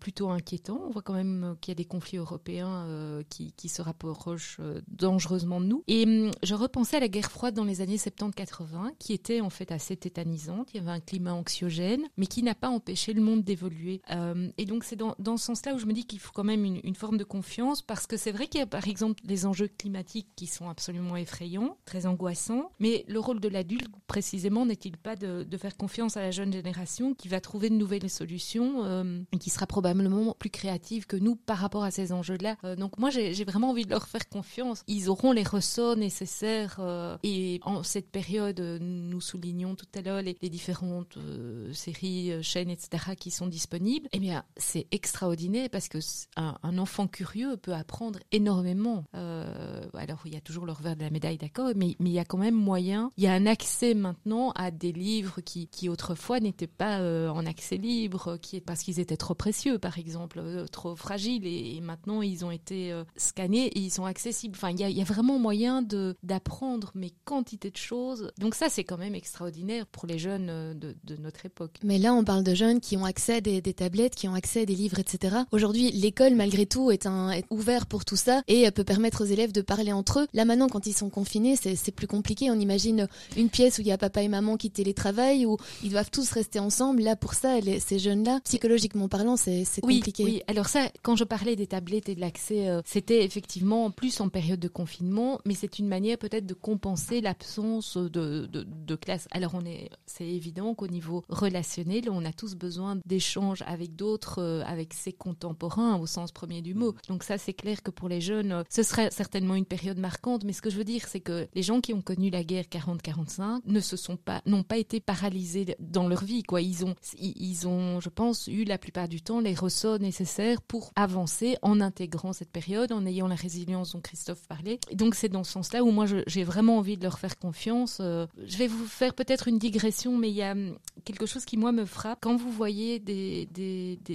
plutôt inquiétant. On voit quand même qu'il y a des conflits européens euh, qui, se rapprochent euh, dangereusement de nous. Et hum, je repensais à la guerre froide dans les années 70-80, qui était en fait assez tétanisante. Il y avait un climat anxiogène, mais qui n'a pas empêché le monde d'évoluer. Euh, et donc c'est dans, dans, ce sens-là où je me dis qu'il faut quand même une, une forme de confiance, parce que c'est vrai qu'il y a par exemple des enjeux climatiques qui sont absolument effrayants, très angoissants, mais le rôle de l'adulte précisément n'est-il pas de, faire confiance à la jeune génération qui va trouver de nouvelles solutions et qui sera probablement plus créative que nous par rapport à ces enjeux-là? Euh, donc moi, j'ai vraiment envie de leur faire confiance. Ils auront les ressorts nécessaires. Euh, et en cette période, nous soulignons tout à l'heure les, différentes euh, séries, chaînes, etc. qui sont disponibles. Eh bien, c'est extraordinaire parce que un, enfant curieux peut apprendre énormément. alors, il y a toujours le revers de la médaille, d'accord, mais, il y a quand même moyen. Il y a un accès maintenant à des livres qui, qui autrefois n'étaient pas en accès libre, qui, parce qu'ils étaient trop précieux, par exemple, trop fragiles et, maintenant ils ont été euh, scannés et ils sont accessibles. Enfin, il y a, vraiment moyen d'apprendre mais quantité de choses. Donc ça, c'est quand même extraordinaire pour les jeunes euh, de, notre époque. Mais là, on parle de jeunes qui ont accès à des, tablettes, qui ont accès à des livres, etc. Aujourd'hui, l'école, malgré tout, est, un, est ouvert pour tout ça et peut permettre aux élèves de parler entre eux. Là, maintenant, quand ils sont confinés, c'est plus compliqué. On imagine une pièce où il y a papa et maman qui télétravaillent, où ils doivent tous rester ensemble. Là, pour ça, les, ces jeunes-là, psychologiquement parlant, c'est compliqué. Oui, alors ça, quand je parlais des tablettes et de l'accès, euh, c'était effectivement plus en période de confinement, mais c'est une manière peut-être de compenser l'absence de, de, de, classe. Alors on est, c'est évident qu'au niveau relationnel, on a tous besoin d'échanges avec d'autres, euh, avec ses contemporains au sens premier du mot. Donc ça, c'est clair que pour les jeunes, euh, ce serait certainement une période marquante. Mais ce que je veux dire, c'est que les gens qui ont connu la guerre 40-45 ne se sont pas, n'ont pas été paralysés dans leur vie. Quoi, ils ont, ils ont, je pense, eu la plupart du temps les ressorts nécessaires pour avancer en intégrant cette période, en ayant la résilience dont Christophe parlait. Donc c'est dans ce sens-là où moi j'ai vraiment envie de leur faire confiance. Euh, je vais vous faire peut-être une digression, mais il y a hum, quelque chose qui moi me frappe. Quand vous voyez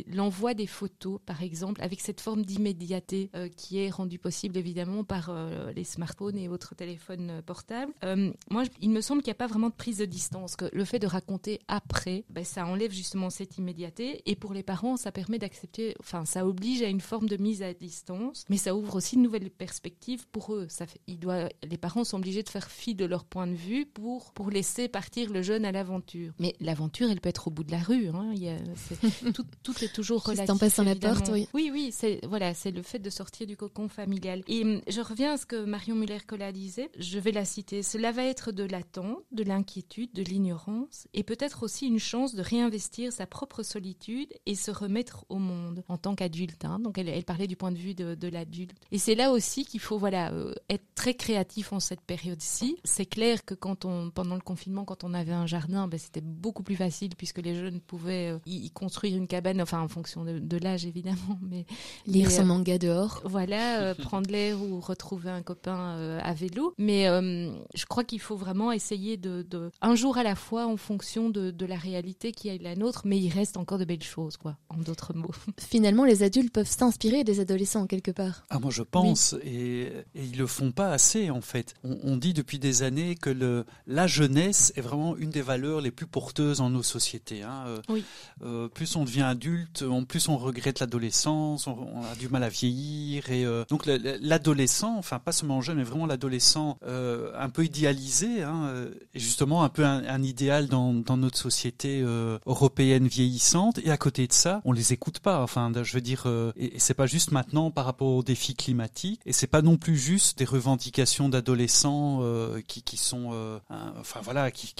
l'envoi des photos, par exemple, avec cette forme d'immédiateté euh, qui est rendue possible évidemment par euh, les smartphones et autres téléphones portables, moi il me semble qu'il n'y a pas vraiment de prise de distance, que le fait de raconter après, ben, ça enlève justement cette immédiateté. Et pour les parents, ça permet d'accepter, enfin, ça oblige à une forme de mise à distance, mais ça ouvre aussi de nouvelles perspectives pour eux. Ça fait, il doit, les parents sont obligés de faire fi de leur point de vue pour, pour laisser partir le jeune à l'aventure. Mais l'aventure, elle peut être au bout de la rue. Hein. Il y a, tout, tout, est toujours relatif. en passant la porte, oui. Oui, oui, c'est voilà, c'est le fait de sortir du cocon familial. Et hum, je reviens à ce que Marion Muller-Collat disait. Je vais la citer. Cela va être de l'attente, de l'inquiétude, de l'ignorance, et peut-être aussi une chance de réinvestir sa propre solitude et se remettre au monde en tant qu'adulte. Hein. Donc, elle, elle, parlait du point de vue de, de l'adulte. Et c'est là aussi qu'il faut voilà euh, être très créatif en cette période-ci. C'est clair que quand on, pendant le confinement, quand on avait un jardin, ben, c'était beaucoup plus facile puisque les jeunes pouvaient euh, y, construire une cabane, enfin en fonction de, de l'âge évidemment, mais lire son euh, manga dehors. Voilà, [LAUGHS] prendre l'air ou retrouver un copain à vélo. Mais je crois qu'il faut vraiment essayer de, de, un jour à la fois en fonction de, de la réalité qui est la nôtre, mais il reste encore de belles choses, quoi, en d'autres mots. [LAUGHS] Finalement, les adultes peuvent s'inspirer des adolescents quelque part. Ah, moi je pense, et, et, ils le font pas assez en fait. On, on, dit depuis des années que le, la jeunesse est vraiment une des valeurs les plus porteuses en nos sociétés. Hein. Euh, oui. Euh, plus on devient adulte, en plus on regrette l'adolescence, on, on, a du mal à vieillir, et euh, donc l'adolescent, enfin pas seulement jeune, mais vraiment l'adolescent euh, un peu idéalisé, hein, et justement un peu un, idéal dans, notre société européenne vieillissante. Et à côté de ça, on les écoute pas. Enfin, je veux dire, et, et c'est pas juste maintenant par rapport aux défis climatiques, et c'est pas non plus juste des revendications d'adolescents euh, qui, sont, euh, enfin voilà, qui,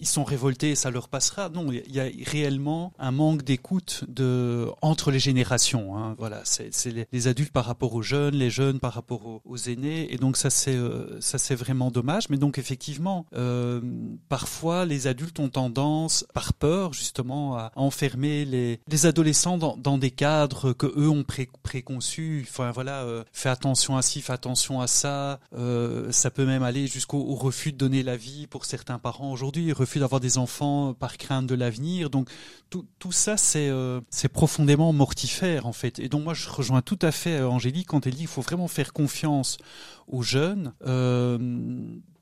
ils sont révoltés et ça leur passera. Non, il y a réellement un manque d'écoute de entre les générations. Hein. Voilà, c'est les, les, adultes par rapport aux jeunes, les jeunes par rapport aux, aînés, et donc ça c'est euh, ça c'est vraiment dommage. Mais donc effectivement, euh, parfois les adultes ont tendance, par peur justement, à enfermer les, les adolescents dans, des cadres que eux ont pré, préconçus. Enfin voilà, euh, fais attention à ci, fais attention à ça. Euh, ça peut même aller jusqu'au refus de donner la vie pour certains parents aujourd'hui, refus d'avoir des enfants par crainte de l'avenir. Donc tout, tout ça, c'est c'est profondément mortifère en fait. Et donc moi, je rejoins tout à fait Angélique quand elle dit qu'il faut vraiment faire confiance aux jeunes. Euh,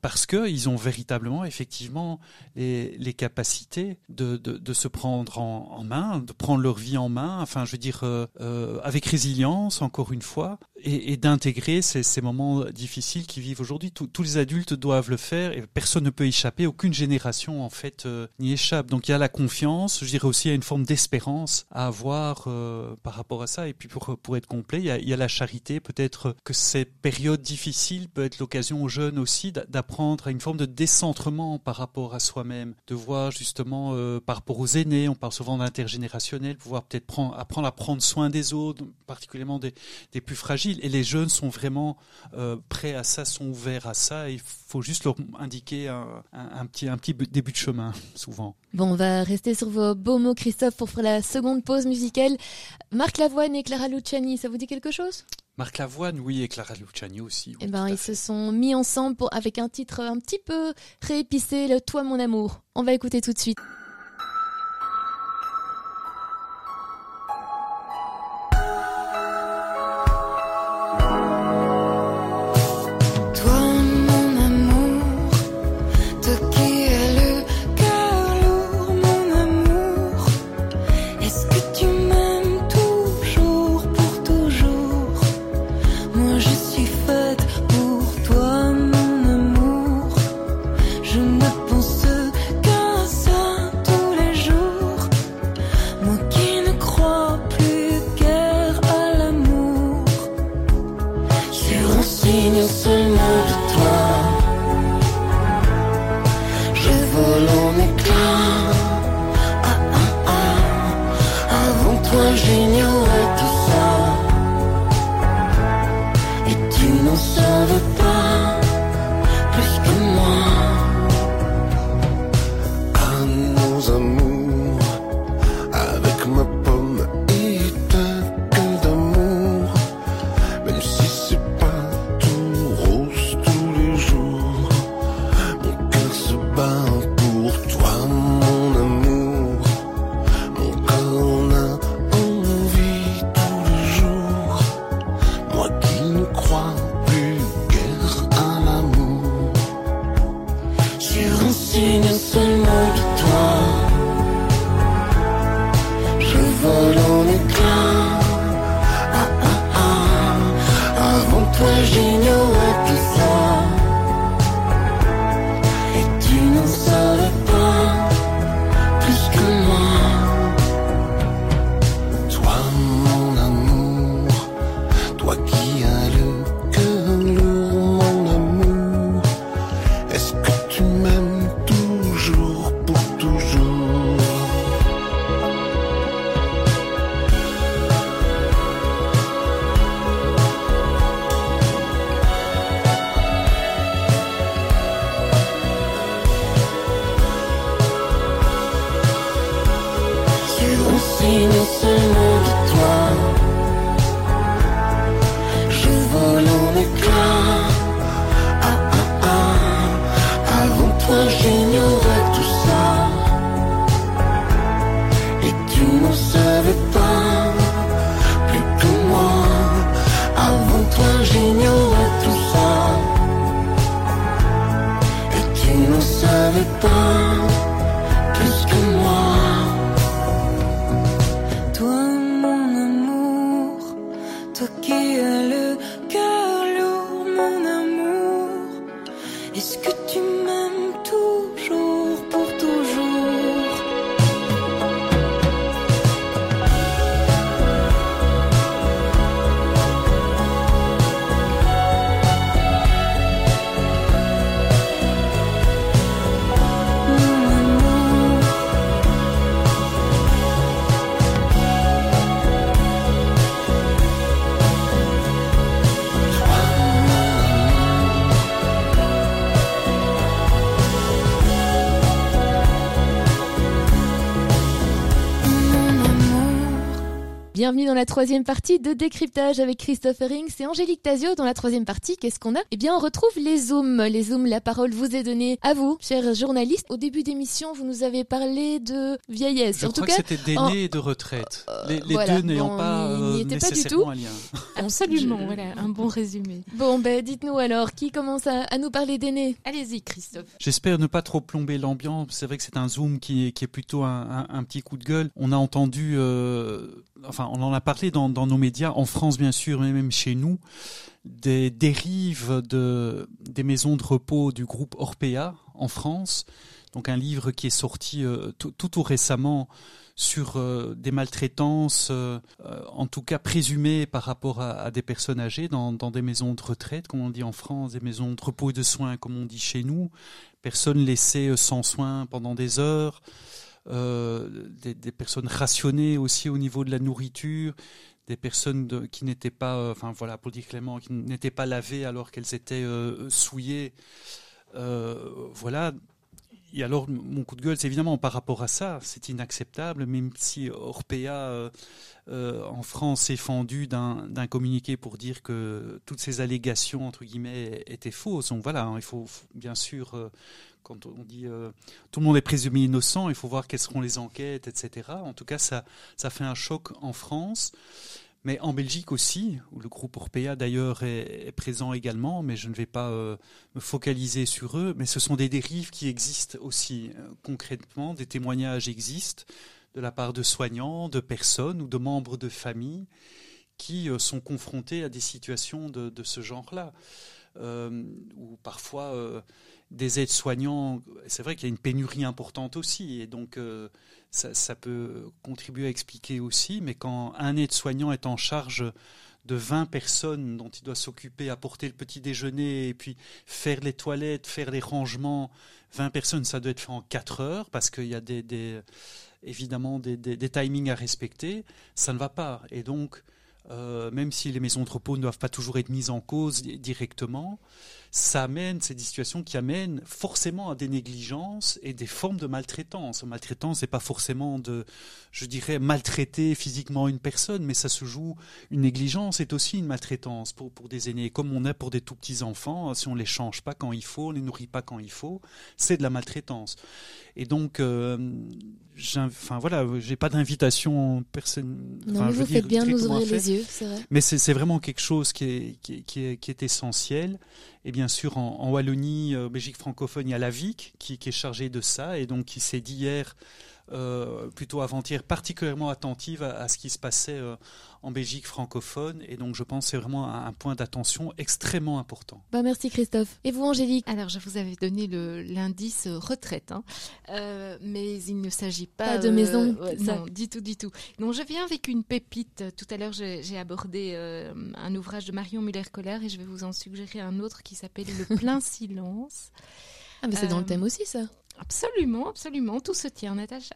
parce qu'ils ont véritablement, effectivement, les, capacités de, de, se prendre en, main, de prendre leur vie en main, enfin, je veux dire, euh, euh, avec résilience, encore une fois, et, d'intégrer ces, moments difficiles qu'ils vivent aujourd'hui. Tous les adultes doivent le faire et personne ne peut échapper, aucune génération, en fait, n'y échappe. Donc il y a la confiance, je dirais aussi, il y a une forme d'espérance à avoir par rapport à ça. Et puis pour, pour être complet, il y a la charité, peut-être que ces périodes difficiles peut être l'occasion aux jeunes aussi d'apprendre apprendre à une forme de décentrement par rapport à soi-même, de voir justement euh, par rapport aux aînés, on parle souvent d'intergénérationnel, pouvoir peut-être prendre, apprendre à prendre soin des autres, particulièrement des, plus fragiles. Et les jeunes sont vraiment euh, prêts à ça, sont ouverts à ça. Il faut juste leur indiquer un petit début de chemin, souvent. Bon, on va rester sur vos beaux mots, Christophe, pour faire la seconde pause musicale. Marc Lavoine et Clara Luciani, ça vous dit quelque chose? Marc Lavoine, oui, et Clara Luciani aussi. Oui, eh ben, ils se sont mis ensemble pour, avec un titre un petit peu réépicé, le Toi mon amour. On va écouter tout de suite. Não sei la troisième partie de décryptage avec Christophe Herring. C'est Angélique Tazio dans la troisième partie. Qu'est-ce qu'on a? Eh bien, on retrouve les zooms. Les zooms, la parole vous est donnée à vous, chers journalistes. Au début d'émission, vous nous avez parlé de vieillesse. Je en crois tout que c'était d'aînés et de retraite. Euh, les, deux n'ayant pas euh, nécessairement pas du tout. un lien. [LAUGHS] Absolument, voilà, un bon résumé. Bon, ben dites-nous alors, qui commence à, nous parler d'aînés Allez-y, Christophe. J'espère ne pas trop plomber l'ambiance. C'est vrai que c'est un zoom qui est, qui est plutôt un, un, petit coup de gueule. On a entendu euh, enfin, on en a parlé dans, nos médias, en France bien sûr, mais même chez nous, des dérives de, des maisons de repos du groupe Orpea en France. Donc un livre qui est sorti euh, tout, tout, récemment sur euh, des maltraitances, euh, en tout cas présumées par rapport à, des personnes âgées dans, dans, des maisons de retraite, comme on dit en France, des maisons de repos et de soins, comme on dit chez nous, personnes laissées sans soins pendant des heures. Euh, des, personnes rationnées aussi au niveau de la nourriture, des personnes qui n'étaient pas, euh, enfin voilà, pour dire clairement, qui n'étaient pas lavées alors qu'elles étaient euh, souillées. voilà. Et alors, mon coup de gueule, c'est évidemment par rapport à ça, c'est inacceptable, même si Orpea en France est fendu d'un communiqué pour dire que toutes ces allégations, entre guillemets, étaient fausses. Donc voilà, hein, il faut bien sûr quand on dit euh, tout le monde est présumé innocent, il faut voir quelles seront les enquêtes, etc. En tout cas, ça fait un choc en France. Mais en Belgique aussi, où le groupe Orpea d'ailleurs est, présent également, mais je ne vais pas euh, me focaliser sur eux, mais ce sont des dérives qui existent aussi euh, concrètement, des témoignages existent de la part de soignants, de personnes ou de membres de famille qui sont confrontés à des situations de, de ce genre-là, où parfois des aides-soignants, c'est vrai qu'il y a une pénurie importante aussi, et donc euh, ça, peut contribuer à expliquer aussi, mais quand un aide-soignant est en charge de 20 personnes dont il doit s'occuper, apporter le petit déjeuner et puis faire les toilettes, faire les rangements, 20 personnes, ça doit être fait en 4 heures parce qu'il y a des, évidemment des, timings à respecter, ça ne va pas. Et donc, euh, même si les maisons de repos ne doivent pas toujours être mises en cause directement, ça amène, c'est des situations qui amènent forcément à des négligences et des formes de maltraitance. Maltraitance, c'est pas forcément de, je dirais, maltraiter physiquement une personne, mais ça se joue, une négligence est aussi une maltraitance pour, pour des aînés. Comme on est pour des tout petits enfants, si on les change pas quand il faut, on les nourrit pas quand il faut, c'est de la maltraitance. Et donc, euh, enfin voilà, j'ai pas d'invitation personne. Non, mais vous faites bien nous ouvrir les yeux, c'est vrai. Mais c'est vraiment quelque chose qui est, qui, qui est, qui est essentiel. Et bien sûr, en, Wallonie, euh, Belgique francophone, il y a la VIC qui, qui est chargée de ça et donc qui s'est dit hier plutôt avant-hier, particulièrement attentive à, ce qui se passait euh, en Belgique francophone. Et donc, je pense que c'est vraiment un, point d'attention extrêmement important. Bah, merci Christophe. Et vous, Angélique? Alors, je vous avais donné l'indice retraite, hein. euh, mais il ne s'agit pas, de maison. non, du tout, du tout. Donc, je viens avec une pépite. Tout à l'heure, j'ai abordé un ouvrage de Marion Muller-Collard et je vais vous en suggérer un autre qui s'appelle Le plein [LAUGHS] silence. Ah, mais c'est dans le thème aussi, ça. Absolument, absolument, tout se tient, Natacha.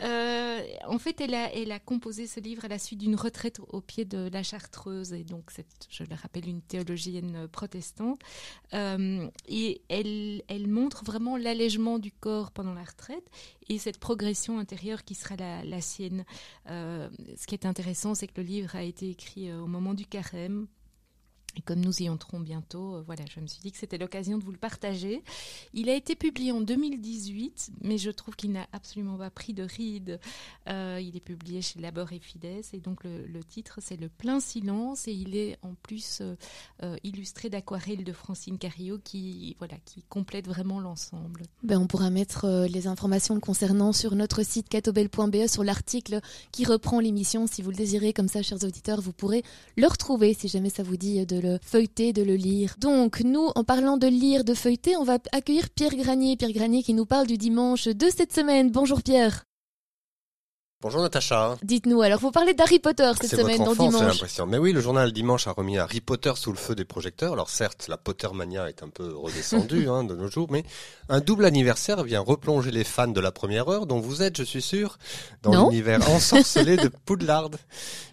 Euh, en fait, elle a, composé ce livre à la suite d'une retraite au pied de la Chartreuse, et donc c'est, je le rappelle, une théologienne protestante. Euh, et elle, montre vraiment l'allègement du corps pendant la retraite et cette progression intérieure qui sera la, la sienne. Euh, ce qui est intéressant, c'est que le livre a été écrit au moment du carême, et comme nous y entrons bientôt, euh, voilà, je me suis dit que c'était l'occasion de vous le partager. Il a été publié en 2018, mais je trouve qu'il n'a absolument pas pris de ride. Euh, il est publié chez Labor et Fides, et donc le, titre c'est Le plein silence, et il est en plus euh, illustré d'aquarelles de Francine Carillo qui, voilà, qui complète vraiment l'ensemble. Ben, on pourra mettre les informations concernant sur notre site catobel.be sur l'article qui reprend l'émission si vous le désirez. Comme ça, chers auditeurs, vous pourrez le retrouver si jamais ça vous dit de feuilleter, de le lire. Donc nous, en parlant de lire, de feuilleter, on va accueillir Pierre Granier. Pierre Granier qui nous parle du dimanche de cette semaine. Bonjour Pierre. Bonjour Natacha. Dites-nous, alors vous parlez d'Harry Potter cette semaine dans Dimanche. l'impression. Mais oui, le journal Dimanche a remis Harry Potter sous le feu des projecteurs. Alors certes, la Pottermania est un peu redescendue [LAUGHS] hein, de nos jours, mais un double anniversaire vient replonger les fans de la première heure, dont vous êtes, je suis sûr, dans l'univers [LAUGHS] ensorcelé de Poudlard.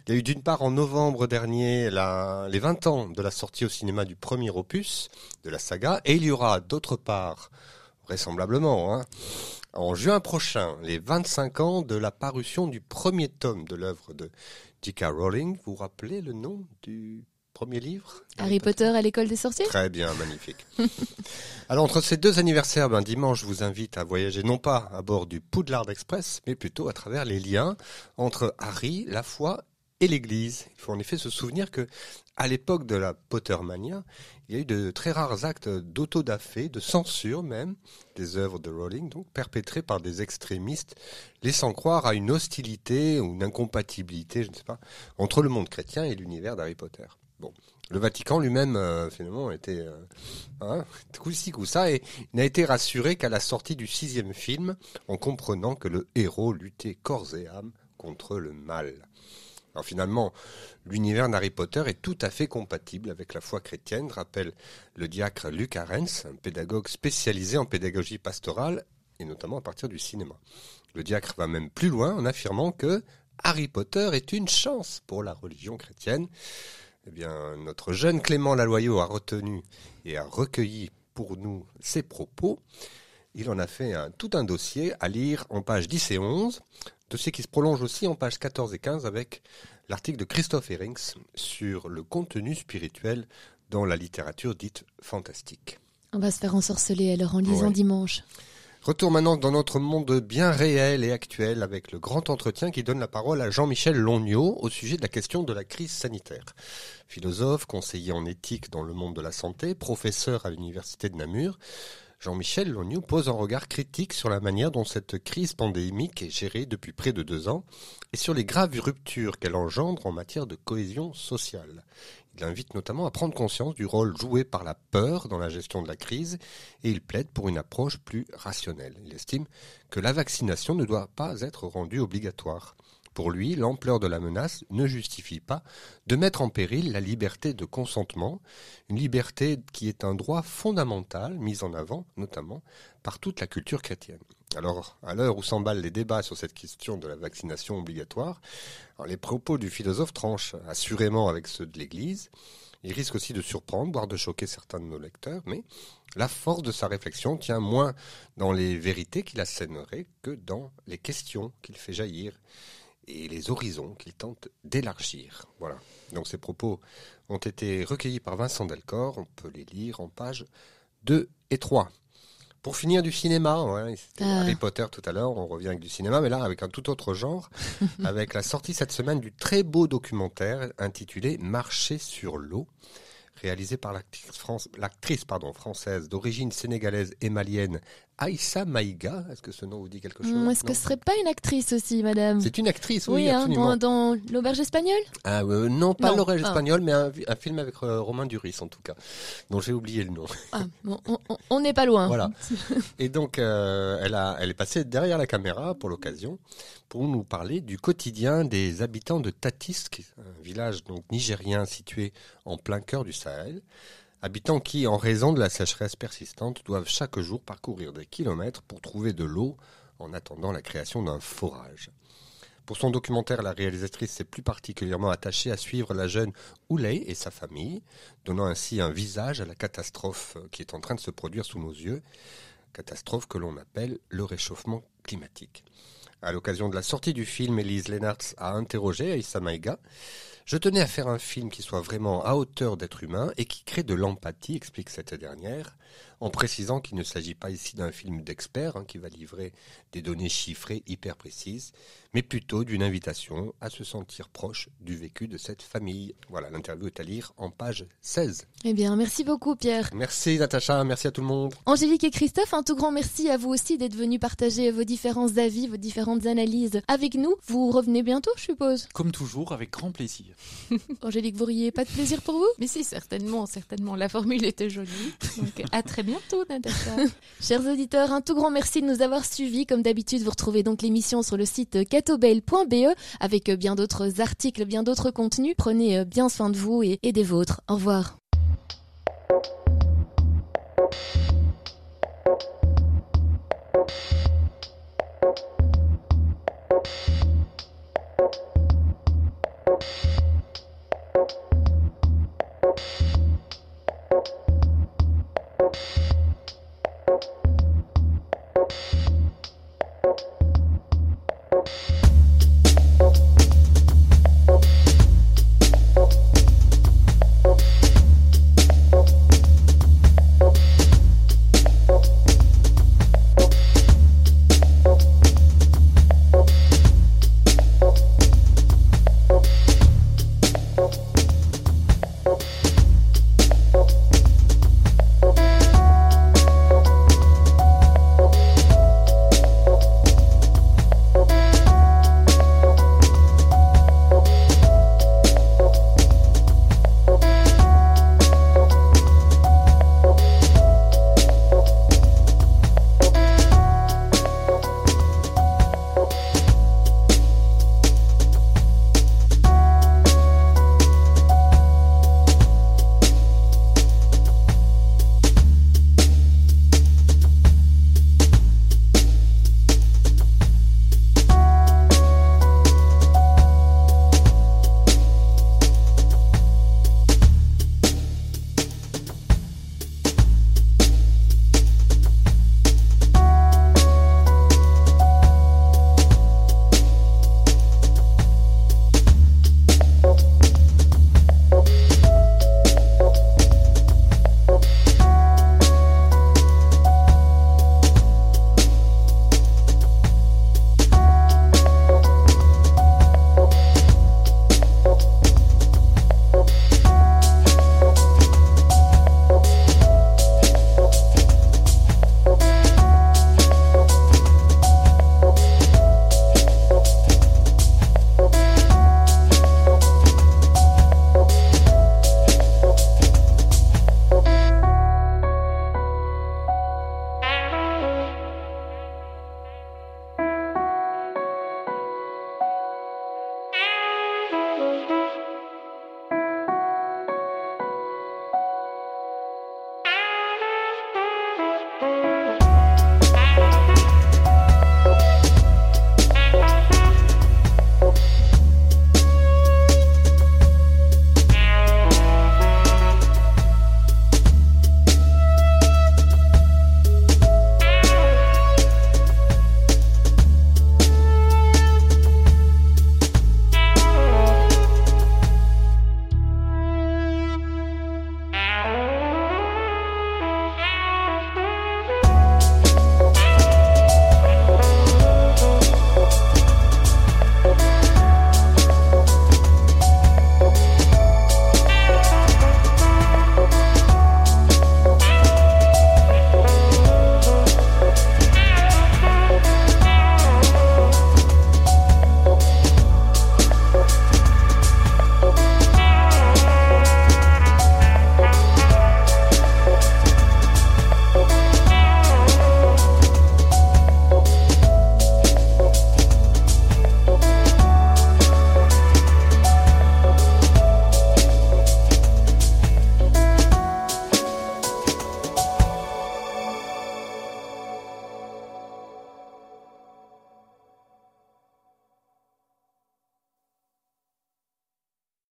Il y a eu d'une part en novembre dernier la, les 20 ans de la sortie au cinéma du premier opus de la saga, et il y aura d'autre part, vraisemblablement, hein, en juin prochain, les 25 ans de la parution du premier tome de l'œuvre de J.K. Rowling. Vous vous rappelez le nom du premier livre? Harry Potter à l'école des sorciers Très bien, magnifique. [LAUGHS] Alors entre ces deux anniversaires, ben, dimanche, je vous invite à voyager non pas à bord du Poudlard Express, mais plutôt à travers les liens entre Harry, la foi et l'Église. Il faut en effet se souvenir que à l'époque de la Pottermania, il y a eu de très rares actes d'autodafé, de censure même, des œuvres de Rowling, donc perpétrés par des extrémistes, laissant croire à une hostilité ou une incompatibilité, je ne sais pas, entre le monde chrétien et l'univers d'Harry Potter. Bon, le Vatican lui-même, euh, finalement, était euh, hein, [LAUGHS] coup-ci, et n'a été rassuré qu'à la sortie du sixième film, en comprenant que le héros luttait corps et âme contre le mal. Alors finalement, l'univers d'Harry Potter est tout à fait compatible avec la foi chrétienne, rappelle le diacre Luc Arens, un pédagogue spécialisé en pédagogie pastorale, et notamment à partir du cinéma. Le diacre va même plus loin en affirmant que Harry Potter est une chance pour la religion chrétienne. Eh bien, notre jeune Clément Laloyau a retenu et a recueilli pour nous ses propos. Il en a fait tout un dossier à lire en pages 10 et 11, dossier qui se prolonge aussi en pages 14 et 15 avec l'article de Christophe Herings sur le contenu spirituel dans la littérature dite fantastique. On va se faire ensorceler alors en lisant dimanche. Retour maintenant dans notre monde bien réel et actuel avec le grand entretien qui donne la parole à Jean-Michel Longnaud au sujet de la question de la crise sanitaire. Philosophe, conseiller en éthique dans le monde de la santé, professeur à l'université de Namur, Jean-Michel Lognou pose un regard critique sur la manière dont cette crise pandémique est gérée depuis près de deux ans et sur les graves ruptures qu'elle engendre en matière de cohésion sociale. Il invite notamment à prendre conscience du rôle joué par la peur dans la gestion de la crise et il plaide pour une approche plus rationnelle. Il estime que la vaccination ne doit pas être rendue obligatoire. Pour lui, l'ampleur de la menace ne justifie pas de mettre en péril la liberté de consentement, une liberté qui est un droit fondamental mis en avant notamment par toute la culture chrétienne. Alors, à l'heure où s'emballent les débats sur cette question de la vaccination obligatoire, les propos du philosophe tranchent assurément avec ceux de l'Église. Il risque aussi de surprendre, voire de choquer certains de nos lecteurs, mais la force de sa réflexion tient moins dans les vérités qu'il assènerait que dans les questions qu'il fait jaillir et les horizons qu'il tente d'élargir. Voilà. Donc ces propos ont été recueillis par Vincent Delcor. On peut les lire en pages 2 et 3. Pour finir du cinéma, c'était ah. Harry Potter tout à l'heure, on revient avec du cinéma, mais là avec un tout autre genre, [LAUGHS] avec la sortie cette semaine du très beau documentaire intitulé Marcher sur l'eau, réalisé par l'actrice française d'origine sénégalaise et malienne Aïssa Maïga. Est-ce que ce nom vous dit quelque chose? hmm, Est-ce que ce serait pas une actrice aussi, madame? C'est une actrice, oui, oui hein, dans, l'auberge espagnole? Ah, euh, Non, pas l'auberge ah. espagnole, mais un, film avec euh, Romain Duris, en tout cas, dont j'ai oublié le nom. Ah, on n'est pas loin. Voilà. [LAUGHS] Et donc, euh, elle, a, elle est passée derrière la caméra pour l'occasion, pour nous parler du quotidien des habitants de Tatisk, un village donc nigérien situé en plein cœur du Sahel Habitants qui, en raison de la sécheresse persistante, doivent chaque jour parcourir des kilomètres pour trouver de l'eau en attendant la création d'un forage. Pour son documentaire, la réalisatrice s'est plus particulièrement attachée à suivre la jeune Ouley et sa famille, donnant ainsi un visage à la catastrophe qui est en train de se produire sous nos yeux, catastrophe que l'on appelle le réchauffement climatique. À l'occasion de la sortie du film, Elise Lennartz a interrogé Aïssa Maïga. Je tenais à faire un film qui soit vraiment à hauteur d'être humain et qui crée de l'empathie, explique cette dernière en précisant qu'il ne s'agit pas ici d'un film d'expert hein, qui va livrer des données chiffrées hyper précises, mais plutôt d'une invitation à se sentir proche du vécu de cette famille. Voilà, l'interview est à lire en page 16. Eh bien, merci beaucoup Pierre. Merci Natacha, merci à tout le monde. Angélique et Christophe, un tout grand merci à vous aussi d'être venus partager vos différents avis, vos différentes analyses avec nous. Vous revenez bientôt, je suppose Comme toujours, avec grand plaisir. [LAUGHS] Angélique, vous riez pas de plaisir pour vous? Mais si, certainement, certainement. La formule était jolie. Donc, à [LAUGHS] très bientôt. [LAUGHS] Chers auditeurs, un tout grand merci de nous avoir suivis. Comme d'habitude, vous retrouvez donc l'émission sur le site catobel.be avec bien d'autres articles, bien d'autres contenus. Prenez bien soin de vous et des vôtres. Au revoir. out.